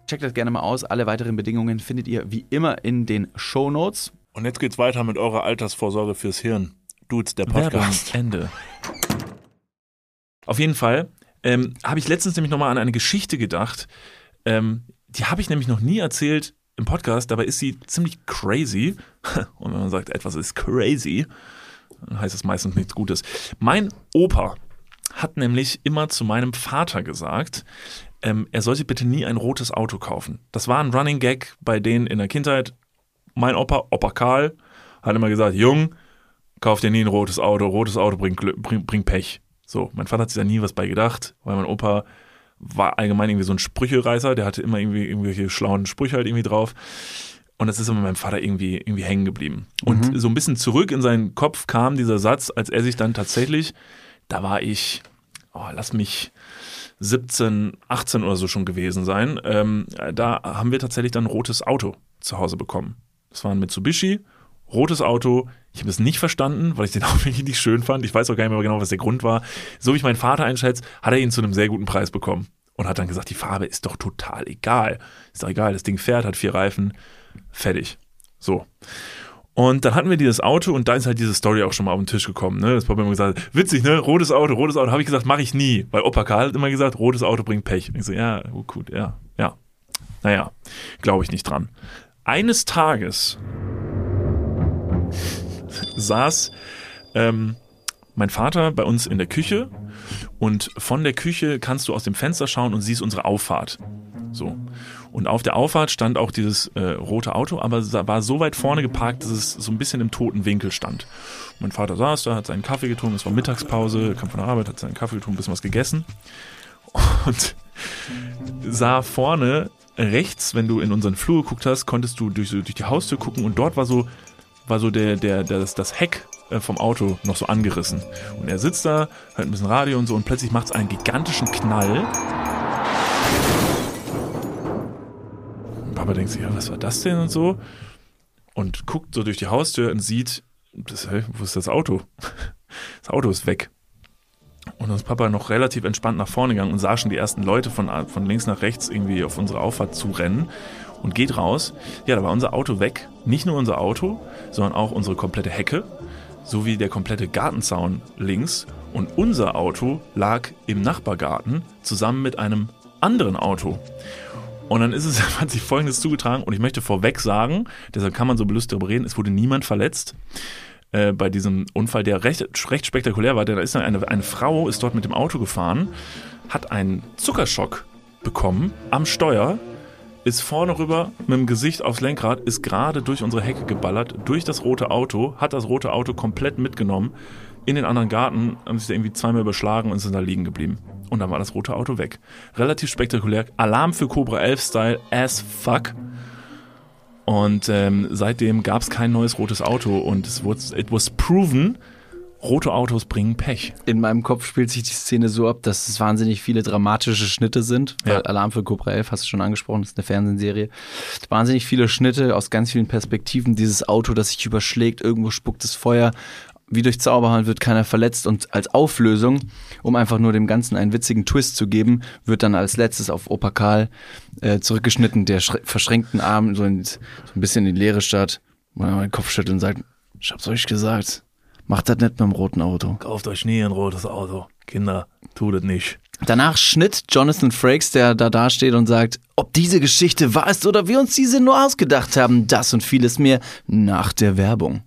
Checkt das gerne mal aus. Alle weiteren Bedingungen findet ihr wie immer in den Show Notes. Und jetzt geht's weiter mit eurer Altersvorsorge fürs Hirn. Dudes, der Werbung, Podcast. Ende. Auf jeden Fall ähm, habe ich letztens nämlich nochmal an eine Geschichte gedacht. Ähm, die habe ich nämlich noch nie erzählt im Podcast, dabei ist sie ziemlich crazy. Und wenn man sagt, etwas ist crazy, dann heißt es meistens nichts Gutes. Mein Opa hat nämlich immer zu meinem Vater gesagt, ähm, er sollte bitte nie ein rotes Auto kaufen. Das war ein Running Gag bei denen in der Kindheit. Mein Opa, Opa Karl, hat immer gesagt, Jung, kauf dir nie ein rotes Auto, rotes Auto bringt, bringt, bringt Pech. So, mein Vater hat sich da nie was bei gedacht, weil mein Opa war allgemein irgendwie so ein Sprüchereißer, der hatte immer irgendwie irgendwelche schlauen Sprüche halt irgendwie drauf. Und das ist immer meinem Vater irgendwie, irgendwie hängen geblieben. Und so ein bisschen zurück in seinen Kopf kam dieser Satz, als er sich dann tatsächlich, da war ich, oh, lass mich 17, 18 oder so schon gewesen sein, ähm, da haben wir tatsächlich dann ein rotes Auto zu Hause bekommen. Das war ein Mitsubishi, rotes Auto. Ich habe es nicht verstanden, weil ich den auch wirklich nicht schön fand. Ich weiß auch gar nicht mehr genau, was der Grund war. So wie ich meinen Vater einschätze, hat er ihn zu einem sehr guten Preis bekommen. Und hat dann gesagt, die Farbe ist doch total egal. Ist doch egal, das Ding fährt, hat vier Reifen, fertig. So. Und dann hatten wir dieses Auto und da ist halt diese Story auch schon mal auf den Tisch gekommen. Ne? Das Papa immer gesagt, witzig, ne? Rotes Auto, rotes Auto. Habe ich gesagt, mache ich nie. Weil Opa Karl hat immer gesagt, rotes Auto bringt Pech. Und ich so, ja, oh, gut, ja, ja. Naja, glaube ich nicht dran. Eines Tages saß ähm, mein Vater bei uns in der Küche und von der Küche kannst du aus dem Fenster schauen und siehst unsere Auffahrt. So. Und auf der Auffahrt stand auch dieses äh, rote Auto, aber war so weit vorne geparkt, dass es so ein bisschen im toten Winkel stand. Mein Vater saß da, hat seinen Kaffee getrunken, es war Mittagspause, kam von der Arbeit, hat seinen Kaffee getrunken, ein bisschen was gegessen und sah vorne rechts, wenn du in unseren Flur geguckt hast, konntest du durch, durch die Haustür gucken und dort war so, war so der, der, der, das, das Heck äh, vom Auto noch so angerissen. Und er sitzt da, hört ein bisschen Radio und so und plötzlich macht es einen gigantischen Knall. Papa denkt sich, ja, was war das denn und so? Und guckt so durch die Haustür und sieht, das, hä, wo ist das Auto? Das Auto ist weg. Und ist Papa noch relativ entspannt nach vorne gegangen und sah schon die ersten Leute von, von links nach rechts irgendwie auf unsere Auffahrt zurennen und geht raus. Ja, da war unser Auto weg. Nicht nur unser Auto, sondern auch unsere komplette Hecke sowie der komplette Gartenzaun links. Und unser Auto lag im Nachbargarten zusammen mit einem anderen Auto. Und dann ist es, hat sich Folgendes zugetragen und ich möchte vorweg sagen, deshalb kann man so belustigt darüber reden, es wurde niemand verletzt. äh, bei diesem Unfall, der recht, recht spektakulär war. Denn da ist eine, eine Frau, ist dort mit dem Auto gefahren, hat einen Zuckerschock bekommen am Steuer, ist vorne rüber mit dem Gesicht aufs Lenkrad, ist gerade durch unsere Hecke geballert, durch das rote Auto, hat das rote Auto komplett mitgenommen in den anderen Garten, haben sich da irgendwie zweimal überschlagen und sind da liegen geblieben. Und dann war das rote Auto weg. Relativ spektakulär. Alarm für Cobra 11 Style as fuck. Und ähm, seitdem gab es kein neues rotes Auto und es wurde, it was proven, rote Autos bringen Pech. In meinem Kopf spielt sich die Szene so ab, dass es wahnsinnig viele dramatische Schnitte sind. Ja. Weil Alarm für Cobra 11 hast du schon angesprochen, das ist eine Fernsehserie. Wahnsinnig viele Schnitte aus ganz vielen Perspektiven. Dieses Auto, das sich überschlägt, irgendwo spuckt es Feuer. Wie durch Zauberhand wird keiner verletzt und als Auflösung, um einfach nur dem Ganzen einen witzigen Twist zu geben, wird dann als letztes auf Opa Karl äh, zurückgeschnitten, der verschränkten Arm so, in, so ein bisschen in die Leere statt, wo er den Kopf schüttelt und sagt, ich hab's euch gesagt, macht das nicht mit dem roten Auto. Kauft euch nie ein rotes Auto. Kinder, tut es nicht. Danach schnitt Jonathan Frakes, der da dasteht und sagt, ob diese Geschichte wahr ist oder wir uns diese nur ausgedacht haben, das und vieles mehr nach der Werbung.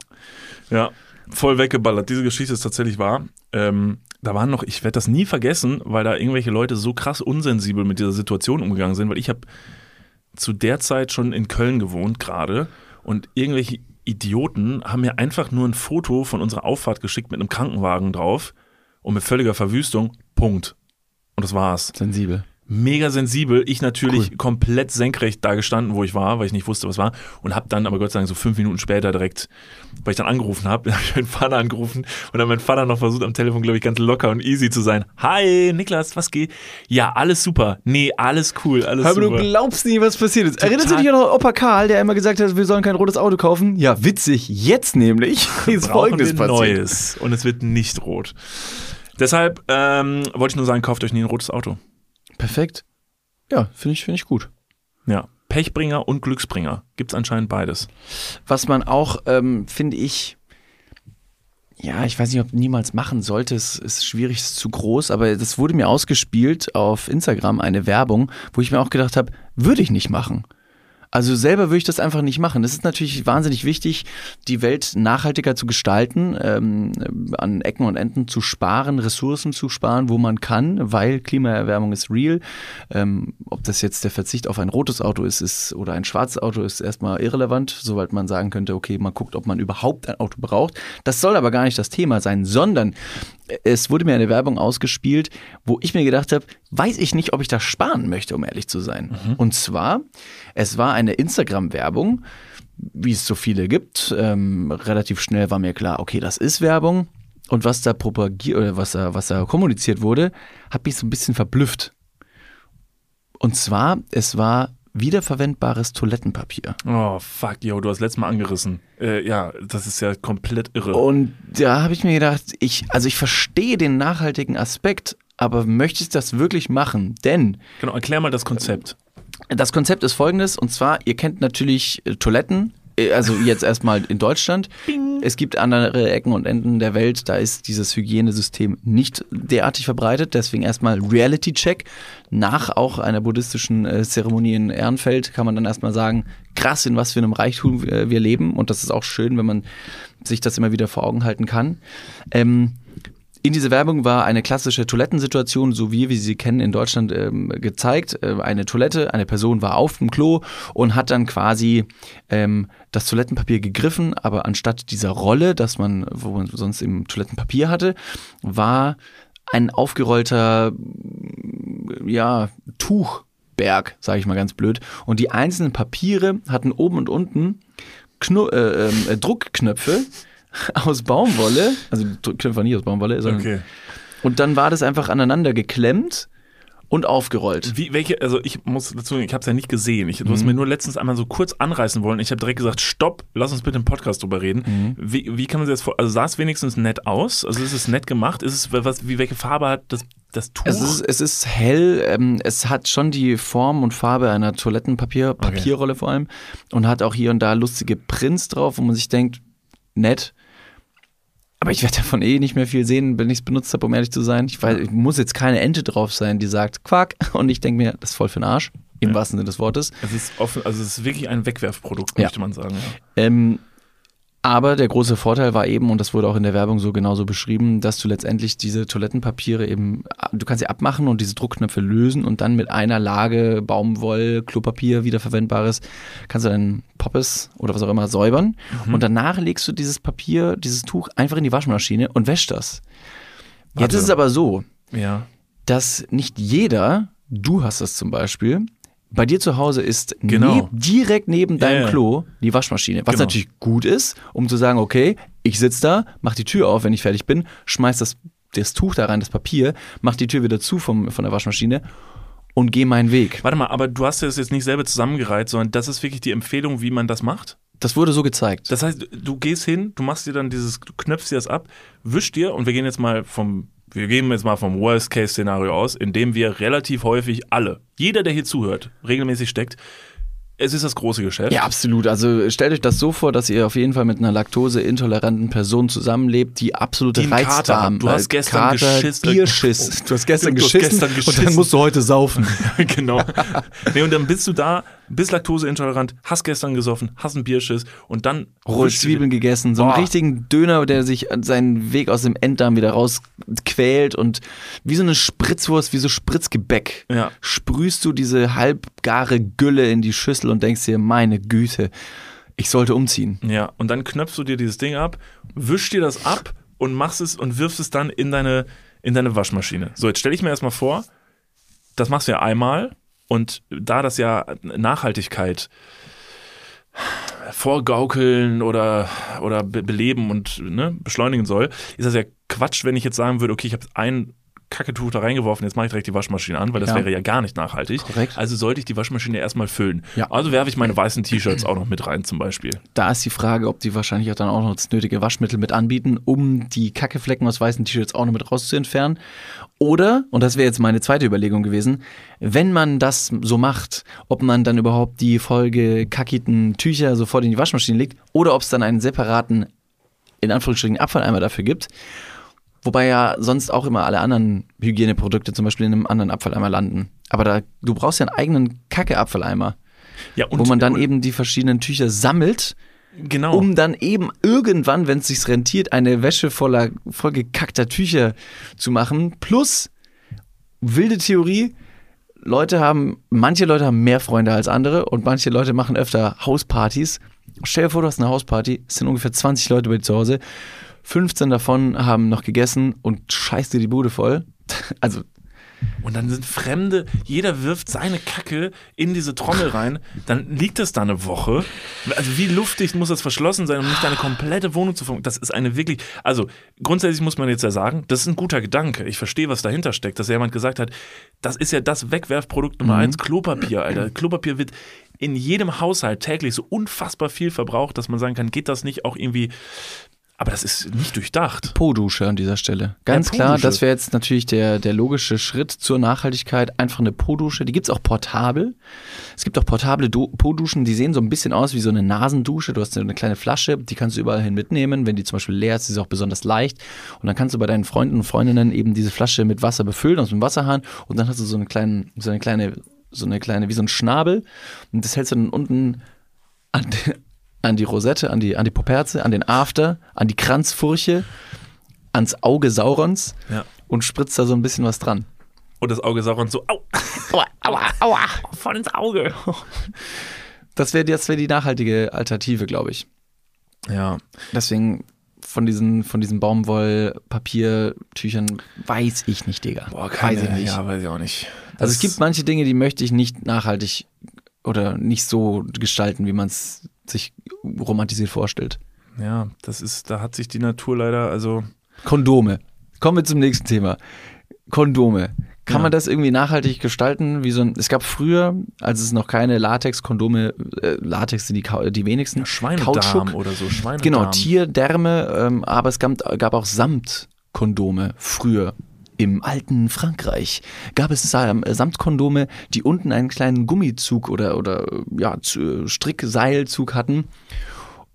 Ja, voll weggeballert. Diese Geschichte ist tatsächlich wahr. Ähm, da waren noch, ich werde das nie vergessen, weil da irgendwelche Leute so krass unsensibel mit dieser Situation umgegangen sind, weil ich habe zu der Zeit schon in Köln gewohnt gerade und irgendwelche Idioten haben mir einfach nur ein Foto von unserer Auffahrt geschickt mit einem Krankenwagen drauf und mit völliger Verwüstung. Punkt. Und das war's. Sensibel. Mega sensibel. Ich natürlich Cool. komplett senkrecht da gestanden, wo ich war, weil ich nicht wusste, was war. Und habe dann aber Gott sei Dank so fünf Minuten später direkt, weil ich dann angerufen habe, habe ich meinen Vater angerufen und dann mein Vater noch versucht am Telefon, glaube ich, ganz locker und easy zu sein. Hi, Niklas, was geht? Ja, alles super. Nee, alles cool, alles Aber du super. glaubst nie, was passiert ist. Erinnerst du Total. dich an Opa Karl, der immer gesagt hat, wir sollen kein rotes Auto kaufen? Ja, witzig. Jetzt nämlich ist folgendes passiert. Neues und es wird nicht rot. Deshalb ähm, wollte ich nur sagen, kauft euch nie ein rotes Auto. Perfekt. Ja, finde ich, finde ich gut. Ja, Pechbringer und Glücksbringer gibt's anscheinend beides. Was man auch, ähm, finde ich, ja, ich weiß nicht, ob niemals machen sollte, es ist schwierig, es ist zu groß, aber das wurde mir ausgespielt auf Instagram, eine Werbung, wo ich mir auch gedacht habe, würde ich nicht machen. Also selber würde ich das einfach nicht machen. Es ist natürlich wahnsinnig wichtig, die Welt nachhaltiger zu gestalten, ähm, an Ecken und Enden zu sparen, Ressourcen zu sparen, wo man kann, weil Klimaerwärmung ist real. Ähm, ob das jetzt der Verzicht auf ein rotes Auto ist, ist oder ein schwarzes Auto ist erstmal irrelevant, soweit man sagen könnte, okay, man guckt, ob man überhaupt ein Auto braucht. Das soll aber gar nicht das Thema sein, sondern es wurde mir eine Werbung ausgespielt, wo ich mir gedacht habe, weiß ich nicht, ob ich da sparen möchte, um ehrlich zu sein. Und zwar, es war eine Instagram-Werbung, wie es so viele gibt. Ähm, relativ schnell war mir klar, okay, das ist Werbung. Und was da propagiert oder was da, was da kommuniziert wurde, hat mich so ein bisschen verblüfft. Und zwar, es war wiederverwendbares Toilettenpapier. Oh, fuck, yo, du hast letztes Mal angerissen. Äh, ja, das ist ja komplett irre. Und da habe ich mir gedacht, ich, also ich verstehe den nachhaltigen Aspekt, aber möchte ich das wirklich machen? Denn Genau, erklär mal das Konzept. Das Konzept ist folgendes, und zwar, ihr kennt natürlich äh, Toiletten, äh, also jetzt erstmal in Deutschland. Es gibt andere Ecken und Enden der Welt, da ist dieses Hygienesystem nicht derartig verbreitet. Deswegen erstmal Reality-Check. Nach auch einer buddhistischen äh, Zeremonie in Ehrenfeld kann man dann erstmal sagen, krass, in was für einem Reichtum wir leben. Und das ist auch schön, wenn man sich das immer wieder vor Augen halten kann. Ähm, in dieser Werbung war eine klassische Toilettensituation, so wie wir sie kennen in Deutschland, ähm, gezeigt. Äh, eine Toilette, eine Person war auf dem Klo und hat dann quasi ähm, das Toilettenpapier gegriffen, aber anstatt dieser Rolle, dass man, wo man sonst im Toilettenpapier hatte, war ein aufgerollter, ja, Tuchberg, sage ich mal ganz blöd. Und die einzelnen Papiere hatten oben und unten Knu äh, äh, Druckknöpfe aus Baumwolle, also Druckknöpfe waren nicht aus Baumwolle, sondern Okay. und dann war das einfach aneinander geklemmt und aufgerollt. Wie, welche, also ich muss dazu, ich habe es ja nicht gesehen. Ich, du hast mir nur letztens einmal so kurz anreißen wollen. Ich habe direkt gesagt, stopp, lass uns bitte im Podcast drüber reden. Wie, wie kann man sich das vor? Also sah es wenigstens nett aus? Also ist es nett gemacht? Ist es was? Wie welche Farbe hat das das Tuch? Es ist, es ist hell, ähm, es hat schon die Form und Farbe einer Toilettenpapier, Papierrolle vor allem und hat auch hier und da lustige Prints drauf, wo man sich denkt, nett. Aber ich werde davon eh nicht mehr viel sehen, wenn ich es benutzt habe, um ehrlich zu sein. Ich weiß, ich muss jetzt keine Ente drauf sein, die sagt Quack und ich denke mir, das ist voll für den Arsch, im wahrsten Sinne des Wortes. es ist offen, also es ist wirklich ein Wegwerfprodukt, Ja. möchte man sagen. Ja. Ähm, Aber der große Vorteil war eben, und das wurde auch in der Werbung so genauso beschrieben, dass du letztendlich diese Toilettenpapiere eben, du kannst sie abmachen und diese Druckknöpfe lösen und dann mit einer Lage Baumwoll, Klopapier, wiederverwendbares, kannst du deinen Poppes oder was auch immer säubern. Und danach legst du dieses Papier, dieses Tuch einfach in die Waschmaschine und wäschst das. Jetzt Warte. ist es aber so, Ja. dass nicht jeder, du hast das zum Beispiel, bei dir zu Hause ist Genau. neb, direkt neben deinem ja. Klo die Waschmaschine. Was Genau. natürlich gut ist, um zu sagen, okay, ich sitze da, mach die Tür auf, wenn ich fertig bin, schmeiß das, das Tuch da rein, das Papier, mach die Tür wieder zu vom, von der Waschmaschine und geh meinen Weg. Warte mal, aber du hast das jetzt nicht selber zusammengereiht, sondern das ist wirklich die Empfehlung, wie man das macht? Das wurde so gezeigt. Das heißt, du gehst hin, du machst dir dann dieses, du knöpfst dir das ab, wischst dir und wir gehen jetzt mal vom, wir gehen jetzt mal vom Worst-Case-Szenario aus, in dem wir relativ häufig alle, jeder, der hier zuhört, regelmäßig steckt, es ist das große Geschäft. Ja, absolut. Also stellt euch das so vor, dass ihr auf jeden Fall mit einer laktoseintoleranten Person zusammenlebt, die absolute Die Reizdarm. Du hast äh, gestern Kater, geschissen. Bierschiss. Du hast gestern Du hast geschissen, gestern und geschissen. dann musst du heute saufen. genau. Nee, und dann bist du da, bist laktoseintolerant, hast gestern gesoffen, hast einen Bierschiss und dann rohe Zwiebeln gegessen, so einen richtigen Döner, der sich seinen Weg aus dem Enddarm wieder rausquält und wie so eine Spritzwurst, wie so Spritzgebäck, Ja. sprühst du diese halbgare Gülle in die Schüssel und denkst dir, meine Güte, ich sollte umziehen. Ja, und dann knöpfst du dir dieses Ding ab, wischst dir das ab und machst es und wirfst es dann in deine, in deine Waschmaschine. So, jetzt stelle ich mir erstmal vor, das machst du ja einmal und da das ja Nachhaltigkeit vorgaukeln oder, oder be beleben und ne, beschleunigen soll, ist das ja Quatsch, wenn ich jetzt sagen würde, okay, ich habe ein Kacketuch da reingeworfen, jetzt mache ich direkt die Waschmaschine an, weil das Ja. wäre ja gar nicht nachhaltig. Korrekt. Also sollte ich die Waschmaschine erstmal füllen. Ja. Also werfe ich meine weißen T-Shirts auch noch mit rein zum Beispiel. Da ist die Frage, ob die wahrscheinlich auch dann auch noch das nötige Waschmittel mit anbieten, um die Kackeflecken aus weißen T-Shirts auch noch mit rauszuentfernen. Oder, und das wäre jetzt meine zweite Überlegung gewesen, wenn man das so macht, ob man dann überhaupt die Folge kackiten Tücher sofort in die Waschmaschine legt oder ob es dann einen separaten, in Anführungsstrichen, Abfalleimer dafür gibt. Wobei ja sonst auch immer alle anderen Hygieneprodukte zum Beispiel in einem anderen Abfalleimer landen. Aber da, du brauchst ja einen eigenen Kacke-Abfalleimer, Ja, und wo man dann eben die verschiedenen Tücher sammelt genau. um dann eben irgendwann, wenn es sich rentiert, eine Wäsche voller vollgekackter Tücher zu machen. Plus wilde Theorie. Leute haben, manche Leute haben mehr Freunde als andere und manche Leute machen öfter Hauspartys. Stell dir vor, du hast eine Hausparty, es sind ungefähr 20 Leute bei dir zu Hause. 15 davon haben noch gegessen und scheißt dir die Bude voll. Also, Und dann sind Fremde, jeder wirft seine Kacke in diese Trommel rein, dann liegt das da eine Woche. Also wie luftig muss das verschlossen sein, um nicht deine komplette Wohnung zu funken? Das ist eine wirklich, also grundsätzlich muss man jetzt ja sagen, das ist ein guter Gedanke. Ich verstehe, was dahinter steckt, dass jemand gesagt hat, das ist ja das Wegwerfprodukt Nummer eins, Klopapier, Alter. Klopapier wird in jedem Haushalt täglich so unfassbar viel verbraucht, dass man sagen kann, geht das nicht auch irgendwie, aber das ist nicht durchdacht. Po-Dusche an dieser Stelle. Ganz Ja, klar, das wäre jetzt natürlich der, der logische Schritt zur Nachhaltigkeit. Einfach eine Po-Dusche. Die gibt's auch portabel. Es gibt auch portable Du- Po-Duschen, die sehen so ein bisschen aus wie so eine Nasendusche. Du hast eine kleine Flasche, die kannst du überall hin mitnehmen. Wenn die zum Beispiel leer ist, ist sie auch besonders leicht. Und dann kannst du bei deinen Freunden und Freundinnen eben diese Flasche mit Wasser befüllen aus dem Wasserhahn. Und dann hast du so eine kleine, so eine kleine, so eine kleine, wie so ein Schnabel. Und das hältst du dann unten an, an die Rosette, an die, an die Poperze, an den After, an die Kranzfurche, ans Auge Saurons Ja. und spritzt da so ein bisschen was dran. Und das Auge Sauron so, au, Aua, aua, aua. voll ins Auge. Das wäre das wär die nachhaltige Alternative, glaube ich. Ja, Deswegen von diesen, von diesen Baumwollpapiertüchern weiß ich nicht, Digga. Boah, weiß ich nicht. Ja, weiß ich auch nicht. also es gibt manche Dinge, die möchte ich nicht nachhaltig oder nicht so gestalten, wie man es sich romantisiert vorstellt. Ja, das ist, da hat sich die Natur leider, also. Kondome. Kommen wir zum nächsten Thema. Kondome. Kann Ja. man das irgendwie nachhaltig gestalten? Wie so ein, es gab früher, als es noch keine Latex-Kondome, äh, Latex sind die, die wenigsten, Schweinedarm Kautschuk. oder so, Schweinedarm. Genau, Tierdärme, ähm, aber es gab, gab auch Samtkondome früher. Im alten Frankreich gab es Sam äh, Samtkondome, die unten einen kleinen Gummizug oder, oder ja, zu- Strickseilzug hatten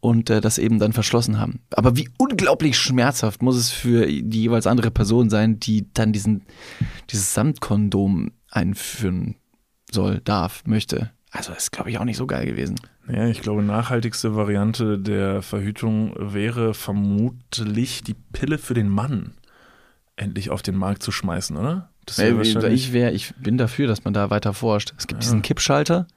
und äh, das eben dann verschlossen haben. Aber wie unglaublich schmerzhaft muss es für die jeweils andere Person sein, die dann diesen, dieses Samtkondom einführen soll, darf, möchte. Also ist, glaube ich, auch nicht so geil gewesen. Ja, ich glaube, nachhaltigste Variante der Verhütung wäre vermutlich die Pille für den Mann endlich auf den Markt zu schmeißen, oder? Wie- wahrscheinlich- ich, wär, ich bin dafür, dass man da weiter forscht. Es gibt Ja. diesen Kippschalter.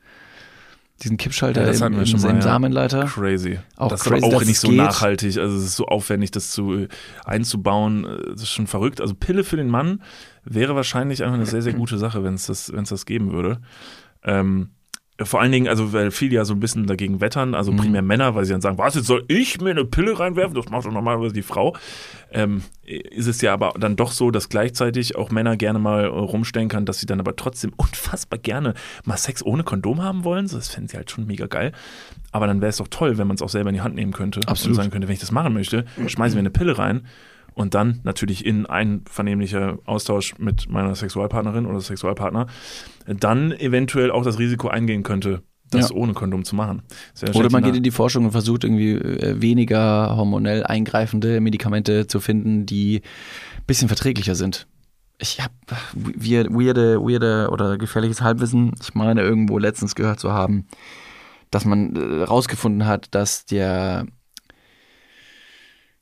Diesen Kippschalter Ja, im, im, mal, im ja. Samenleiter. Crazy. Auch das crazy, ist aber auch nicht so geht. nachhaltig. Also es ist so aufwendig, das zu äh, einzubauen. Äh, Das ist schon verrückt. Also Pille für den Mann wäre wahrscheinlich einfach eine sehr, sehr gute Sache, wenn es das, wenn es das geben würde. Ähm, vor allen Dingen, also weil viele ja so ein bisschen dagegen wettern, also Mhm. primär Männer, weil sie dann sagen, was, jetzt soll ich mir eine Pille reinwerfen? Das macht doch normalerweise die Frau. Ähm, ist es ja aber dann doch so, dass gleichzeitig auch Männer gerne mal äh, rumstellen kann, dass sie dann aber trotzdem unfassbar gerne mal Sex ohne Kondom haben wollen. So, das fänden sie halt schon mega geil. Aber dann wäre es doch toll, wenn man es auch selber in die Hand nehmen könnte Absolut. und sagen könnte, wenn ich das machen möchte, schmeißen wir eine Pille rein und dann natürlich in einvernehmlicher Austausch mit meiner Sexualpartnerin oder Sexualpartner dann eventuell auch das Risiko eingehen könnte, das Ja. ohne Kondom zu machen. Sehr Oder man geht in die Forschung und versucht irgendwie äh, weniger hormonell eingreifende Medikamente zu finden, die ein bisschen verträglicher sind. Ich habe weirde, weirde oder gefährliches Halbwissen. Ich meine irgendwo letztens gehört zu haben, dass man äh, rausgefunden hat, dass der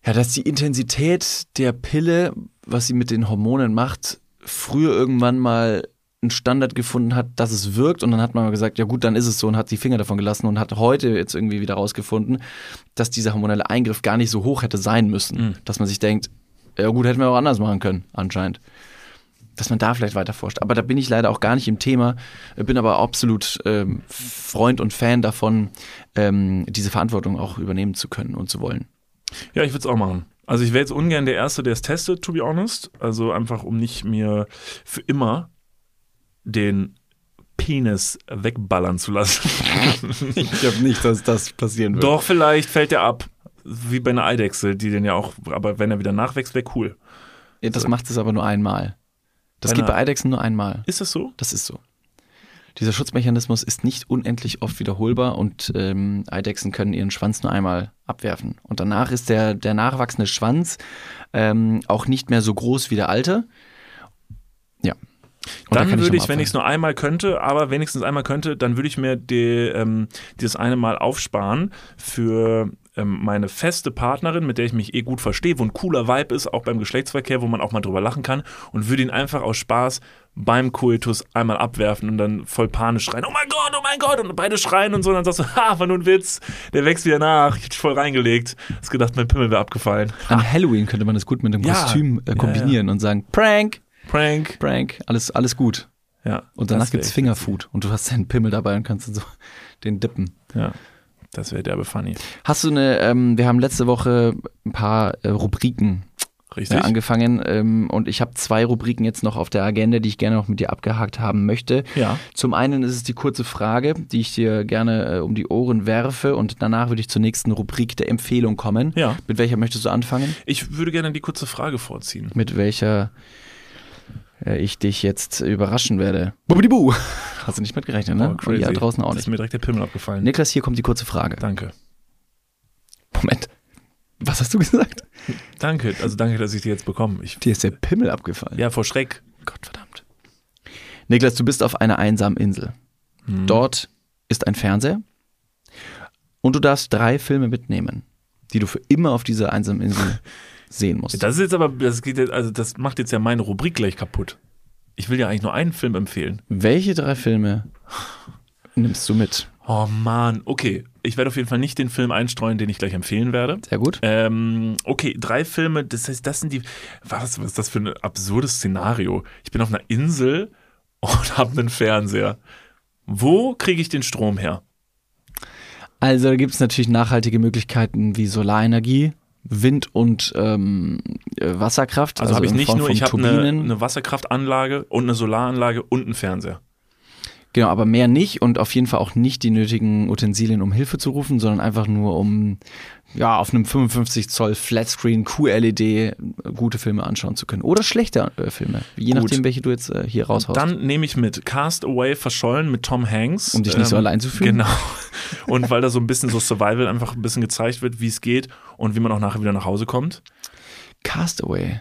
ja, dass die Intensität der Pille, was sie mit den Hormonen macht, früher irgendwann mal einen Standard gefunden hat, dass es wirkt und dann hat man mal gesagt, ja gut, dann ist es so und hat die Finger davon gelassen und hat heute jetzt irgendwie wieder rausgefunden, dass dieser hormonelle Eingriff gar nicht so hoch hätte sein müssen, Mhm. dass man sich denkt, ja gut, hätten wir auch anders machen können, anscheinend. Dass man da vielleicht weiter forscht. Aber da bin ich leider auch gar nicht im Thema, bin aber absolut ähm, Freund und Fan davon, ähm, diese Verantwortung auch übernehmen zu können und zu wollen. Ja, ich würde es auch machen. Also ich wäre jetzt ungern der Erste, der es testet, to be honest. Also einfach, um nicht mir für immer den Penis wegballern zu lassen. Ich glaube nicht, dass das passieren wird. Doch, vielleicht fällt der ab. Wie bei einer Eidechse, die den ja auch, aber wenn er wieder nachwächst, wäre cool. Ja, das macht es aber nur einmal. Das Bei geht bei Eidechsen nur einmal. Ist das so? Das ist so. Dieser Schutzmechanismus ist nicht unendlich oft wiederholbar und ähm, Eidechsen können ihren Schwanz nur einmal abwerfen. Und danach ist der, der nachwachsende Schwanz ähm, auch nicht mehr so groß wie der alte. Ja. Und da Dann kann würde noch ich, wenn ich es nur einmal könnte, aber wenigstens einmal könnte, dann würde ich mir die, ähm, dieses eine Mal aufsparen für ähm, meine feste Partnerin, mit der ich mich eh gut verstehe, wo ein cooler Vibe ist, auch beim Geschlechtsverkehr, wo man auch mal drüber lachen kann und würde ihn einfach aus Spaß beim Koitus einmal abwerfen und dann voll panisch schreien, oh mein Gott, oh mein Gott, und beide schreien und so, und dann sagst du, ha, war nur ein Witz, der wächst wieder nach, ich dich voll reingelegt, hast gedacht, mein Pimmel wäre abgefallen. An Halloween könnte man das gut mit einem Ja. Kostüm äh, Ja, kombinieren und sagen, Prank, Prank. Prank, alles, alles gut. Ja. Und danach gibt's Fingerfood und du hast deinen Pimmel dabei und kannst so den dippen. Ja, das wäre derbe funny. Hast du eine, ähm, wir haben letzte Woche ein paar äh, Rubriken Richtig? äh, angefangen ähm, und ich habe zwei Rubriken jetzt noch auf der Agenda, die ich gerne noch mit dir abgehakt haben möchte. ja. Zum einen ist es die kurze Frage, die ich dir gerne äh, um die Ohren werfe und danach würde ich zur nächsten Rubrik der Empfehlung kommen. Ja. Mit welcher möchtest du anfangen? Ich würde gerne die kurze Frage vorziehen. Mit welcher äh, ich dich jetzt überraschen werde. Bubidibu! Hast du nicht mitgerechnet, ne? Oh, ihr da draußen auch Ist nicht. mir direkt der Pimmel abgefallen. Niklas, hier kommt die kurze Frage. Danke. Moment. Was hast du gesagt? Danke, also danke, dass ich die jetzt bekomme. Ich, Dir ist der Pimmel abgefallen. ja, vor Schreck. Gott verdammt. Niklas, du bist auf einer einsamen Insel. Hm. Dort ist ein Fernseher und du darfst drei Filme mitnehmen, die du für immer auf dieser einsamen Insel sehen musst. Das ist jetzt aber, das geht jetzt, also das macht jetzt ja meine Rubrik gleich kaputt. Ich will ja eigentlich nur einen Film empfehlen. Welche drei Filme nimmst du mit? Oh Mann, okay. Ich werde auf jeden Fall nicht den Film einstreuen, den ich gleich empfehlen werde. Sehr gut. Ähm, okay, drei Filme, das heißt, das sind die. Was, was ist das für ein absurdes Szenario? Ich bin auf einer Insel und habe einen Fernseher. Wo kriege ich den Strom her? Also da gibt es natürlich nachhaltige Möglichkeiten wie Solarenergie, Wind- und ähm, äh, Wasserkraft. Also, habe ich nicht nur, ich habe eine, eine Wasserkraftanlage und eine Solaranlage und einen Fernseher. Genau, aber mehr nicht und auf jeden Fall auch nicht die nötigen Utensilien, um Hilfe zu rufen, sondern einfach nur um ja auf einem 55 Zoll Flatscreen QLED gute Filme anschauen zu können oder schlechte äh, Filme, je Gut. nachdem, welche du jetzt äh, hier raushaust. Dann nehme ich mit Cast Away verschollen mit Tom Hanks. Um dich nicht so allein zu fühlen? Genau. Und weil da so ein bisschen so Survival einfach ein bisschen gezeigt wird, wie es geht und wie man auch nachher wieder nach Hause kommt. Castaway.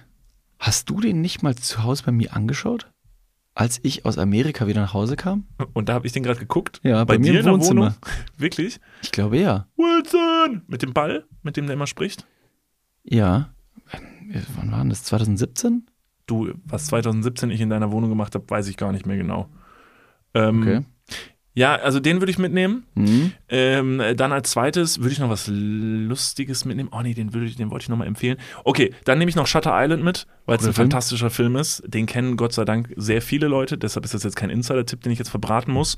Hast du den nicht mal zu Hause bei mir angeschaut? Als ich aus Amerika wieder nach Hause kam? Und da habe ich den gerade geguckt. Ja, bei, bei, mir dir im in der Wohnzimmer. Wohnung. Wirklich? Ich glaube ja. Wilson! Mit dem Ball, mit dem der immer spricht. Ja. Äh, Wann war das? 2017? Du, was 2017 ich in deiner Wohnung gemacht habe, weiß ich gar nicht mehr genau. Ähm, Okay. Ja, also den würde ich mitnehmen. Mhm. Ähm, dann als zweites würde ich noch was Lustiges mitnehmen. Oh nee, den, würde ich, den wollte ich nochmal empfehlen. Okay, dann nehme ich noch Shutter Island mit, weil es ein Film. fantastischer Film ist. Den kennen Gott sei Dank sehr viele Leute, deshalb ist das jetzt kein Insider-Tipp, den ich jetzt verbraten muss.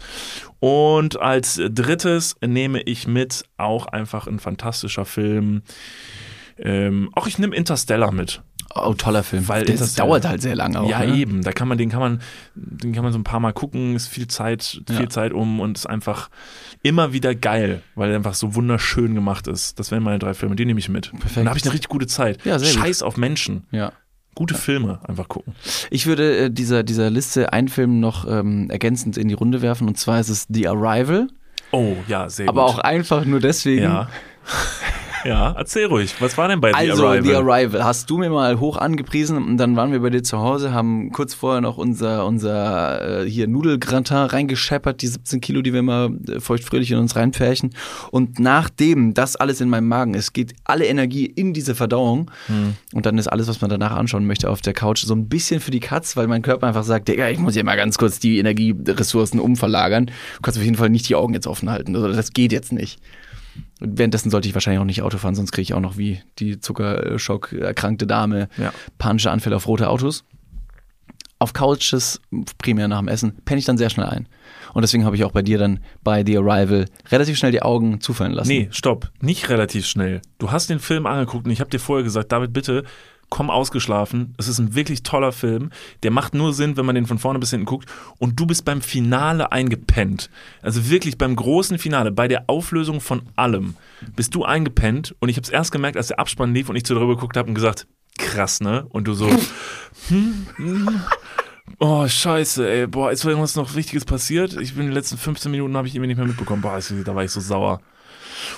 Und als drittes nehme ich mit auch einfach ein fantastischer Film. Ähm, auch ich nehme Interstellar mit. Oh, toller Film. Weil das dauert halt sehr lange auch. ja, ne? eben. Da kann man, den kann man, den kann man so ein paar Mal gucken, ist viel Zeit, viel Ja. Zeit um und ist einfach immer wieder geil, weil er einfach so wunderschön gemacht ist. Das wären meine drei Filme, die nehme ich mit. Perfekt. Und da habe ich eine richtig gute Zeit. Ja, sehr gut. Scheiß auf Menschen. Ja. Gute Filme einfach gucken. Ich würde äh, dieser, dieser Liste einen Film noch ähm, ergänzend in die Runde werfen und zwar ist es The Arrival. Oh, ja, sehr Aber gut. auch einfach nur deswegen. Ja. ja, erzähl ruhig. Was war denn bei The Also, Arrival? The Arrival hast du mir mal hoch angepriesen und dann waren wir bei dir zu Hause, haben kurz vorher noch unser, unser äh, hier Nudelgratin reingescheppert, die 17 Kilo, die wir immer äh, feuchtfröhlich in uns reinpferchen. Und nachdem das alles in meinem Magen ist, geht alle Energie in diese Verdauung Hm. und dann ist alles, was man danach anschauen möchte, auf der Couch so ein bisschen für die Katz, weil mein Körper einfach sagt, Digga, ich muss hier mal ganz kurz die Energieressourcen umverlagern. Du kannst auf jeden Fall nicht die Augen jetzt offen halten. Also das geht jetzt nicht. Währenddessen sollte ich wahrscheinlich auch nicht Auto fahren, sonst kriege ich auch noch wie die Zuckerschock erkrankte Dame Ja. panische Anfälle auf rote Autos. Auf Couches, primär nach dem Essen, penne ich dann sehr schnell ein. Und deswegen habe ich auch bei dir dann bei The Arrival relativ schnell die Augen zufallen lassen. Nee, stopp. Nicht relativ schnell. Du hast den Film angeguckt und ich habe dir vorher gesagt, David, bitte komm ausgeschlafen. Es ist ein wirklich toller Film. Der macht nur Sinn, wenn man den von vorne bis hinten guckt. Und du bist beim Finale eingepennt. Also wirklich beim großen Finale, bei der Auflösung von allem, bist du eingepennt. Und ich habe es erst gemerkt, als der Abspann lief und ich zu drüber geguckt habe und gesagt, krass, ne? Und du so, hm, hm. Oh, scheiße, ey. Boah, ist irgendwas noch Wichtiges passiert? Ich bin in den letzten 15 Minuten habe ich irgendwie nicht mehr mitbekommen. Boah, da war ich so sauer.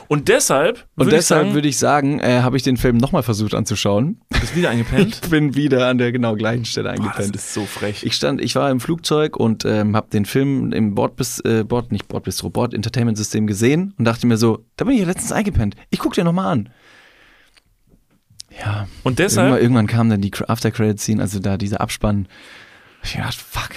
Und deshalb, Und würde deshalb ich sagen, würde ich sagen, äh, habe ich den Film nochmal versucht anzuschauen. bist wieder eingepennt. Ich bin wieder an der genau gleichen Stelle Boah, das eingepennt. ist so frech. Ich stand, ich war im Flugzeug und ähm, habe den Film im Bordbis, äh, Bord, nicht Bordbistro, Bord Entertainment System gesehen und dachte mir so, da bin ich ja letztens eingepennt. Ich guck dir nochmal an. Ja, Und irgendwann, deshalb, irgendwann kam dann die After Credit Scene, also da dieser Abspann. Ich dachte, fuck.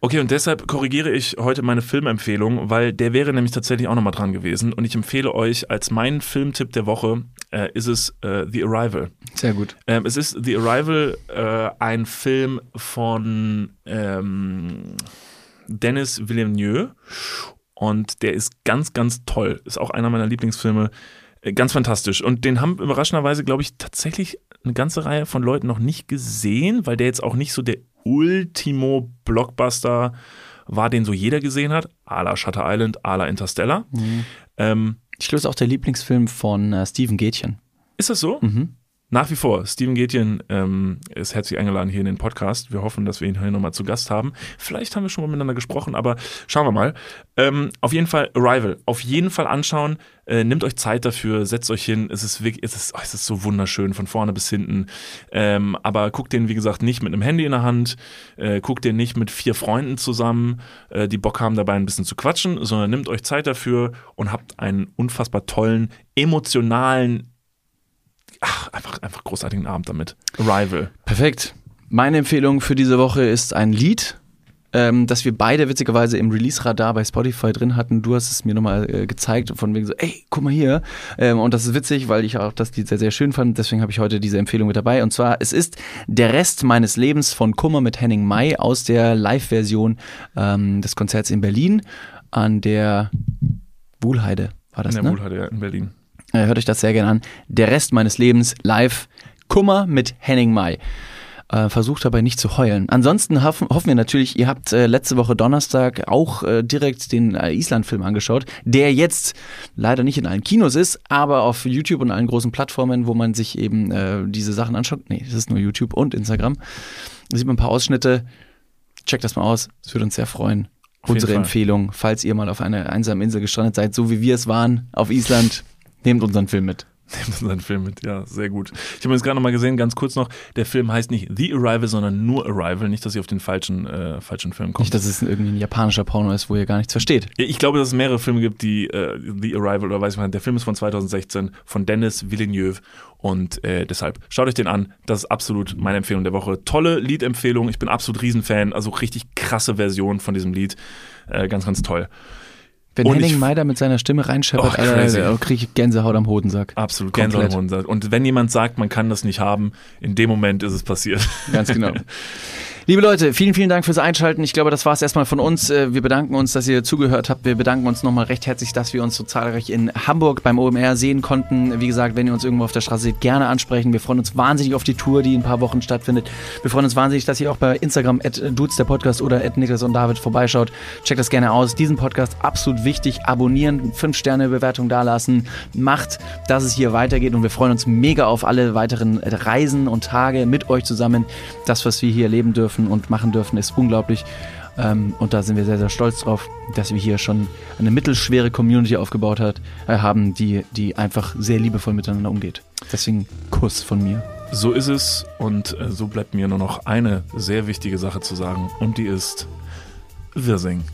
Okay, und deshalb korrigiere ich heute meine Filmempfehlung, weil der wäre nämlich tatsächlich auch nochmal dran gewesen. Und ich empfehle euch als meinen Filmtipp der Woche äh, ist es äh, The Arrival. Sehr gut. Ähm, es ist The Arrival, äh, ein Film von ähm, Dennis Villeneuve und der ist ganz, ganz toll. Ist auch einer meiner Lieblingsfilme. Äh, Ganz fantastisch. Und den haben überraschenderweise, glaube ich, tatsächlich eine ganze Reihe von Leuten noch nicht gesehen, weil der jetzt auch nicht so der Ultimo-Blockbuster war, den so jeder gesehen hat. A la Shutter Island, a la Interstellar. Ähm, Ich glaube, es ist auch der Lieblingsfilm von äh, Steven Gätchen. ist das so? Mhm. Nach wie vor. Steven Gätjen ähm, ist herzlich eingeladen hier in den Podcast. Wir hoffen, dass wir ihn hier nochmal zu Gast haben. Vielleicht haben wir schon mal miteinander gesprochen, aber schauen wir mal. Ähm, auf jeden Fall Arrival. Auf jeden Fall anschauen. Äh, nehmt euch Zeit dafür, setzt euch hin. Es ist wirklich, es ist, oh, es ist so wunderschön von vorne bis hinten. Ähm, aber guckt den, wie gesagt, nicht mit einem Handy in der Hand. Äh, guckt den nicht mit vier Freunden zusammen, äh, die Bock haben, dabei ein bisschen zu quatschen, sondern nehmt euch Zeit dafür und habt einen unfassbar tollen, emotionalen, ach, einfach, einfach großartigen Abend damit. Arrival. Perfekt. Meine Empfehlung für diese Woche ist ein Lied, ähm, das wir beide witzigerweise im Release-Radar bei Spotify drin hatten. Du hast es mir nochmal äh, gezeigt, von wegen so, ey, guck mal hier. Ähm, und das ist witzig, weil ich auch das Lied sehr, sehr schön fand. Deswegen habe ich heute diese Empfehlung mit dabei. Und zwar, es ist Der Rest meines Lebens von Kummer mit Henning May aus der Live-Version ähm, des Konzerts in Berlin an der Wuhlheide. War das, in der ne? Wohlheide in Berlin. Äh, hört euch das sehr gerne an. Der Rest meines Lebens live. Kummer mit Henning May. Äh, versucht dabei nicht zu heulen. Ansonsten hoffen, hoffen wir natürlich, ihr habt äh, letzte Woche Donnerstag auch äh, direkt den äh, Island-Film angeschaut, der jetzt leider nicht in allen Kinos ist, aber auf YouTube und allen großen Plattformen, wo man sich eben diese Sachen anschaut. Nee, das ist nur YouTube und Instagram. Da sieht man ein paar Ausschnitte. Checkt das mal aus. Es würde uns sehr freuen. jeden Unsere. Empfehlung, falls ihr mal auf einer einsamen Insel gestrandet seid, so wie wir es waren auf Island, nehmt unseren Film mit. Nimmt seinen Film mit, ja, sehr gut. Ich habe jetzt gerade nochmal gesehen, ganz kurz noch, der Film heißt nicht The Arrival, sondern nur Arrival. Nicht, dass ihr auf den falschen, äh, falschen Film kommt. Nicht, dass es irgendwie ein japanischer Porno ist, wo ihr gar nichts versteht. Ja, ich glaube, dass es mehrere Filme gibt, die äh, The Arrival oder weiß ich mal, der Film ist von 2016 von Dennis Villeneuve und äh, deshalb schaut euch den an. Das ist absolut meine Empfehlung der Woche. Tolle Liedempfehlung. Ich bin absolut Riesenfan. Also richtig krasse Version von diesem Lied. Äh, ganz, ganz toll. Wenn Und Henning Meider mit seiner Stimme reinscheppert, Oh. Alter, kriege ich Gänsehaut am Hodensack. Absolut Komplett. Gänsehaut. im Mund. Und wenn jemand sagt, man kann das nicht haben, in dem Moment ist es passiert. Ganz genau. Liebe Leute, vielen, vielen Dank fürs Einschalten. Ich glaube, das war es erstmal von uns. Äh, Wir bedanken uns, dass ihr zugehört habt. Wir bedanken uns nochmal recht herzlich, dass wir uns so zahlreich in Hamburg beim OMR sehen konnten. Wie gesagt, wenn ihr uns irgendwo auf der Straße seht, gerne ansprechen. Wir freuen uns wahnsinnig auf die Tour, die in ein paar Wochen stattfindet. Wir freuen uns wahnsinnig, dass ihr auch bei Instagram at dudes der Podcast oder at Niklas und David vorbeischaut. Checkt das gerne aus. Diesen Podcast absolut wichtig. Abonnieren, 5 Sterne Bewertung dalassen. Macht, dass es hier weitergeht und wir freuen uns mega auf alle weiteren Reisen und Tage mit euch zusammen. Das, was wir hier leben dürfen und machen dürfen, ist unglaublich. Ähm, und da sind wir sehr, sehr stolz drauf, dass wir hier schon eine mittelschwere Community aufgebaut hat, äh, haben, die, die einfach sehr liebevoll miteinander umgeht. Deswegen Kuss von mir. So ist es und äh, so bleibt mir nur noch eine sehr wichtige Sache zu sagen und die ist Wir singen.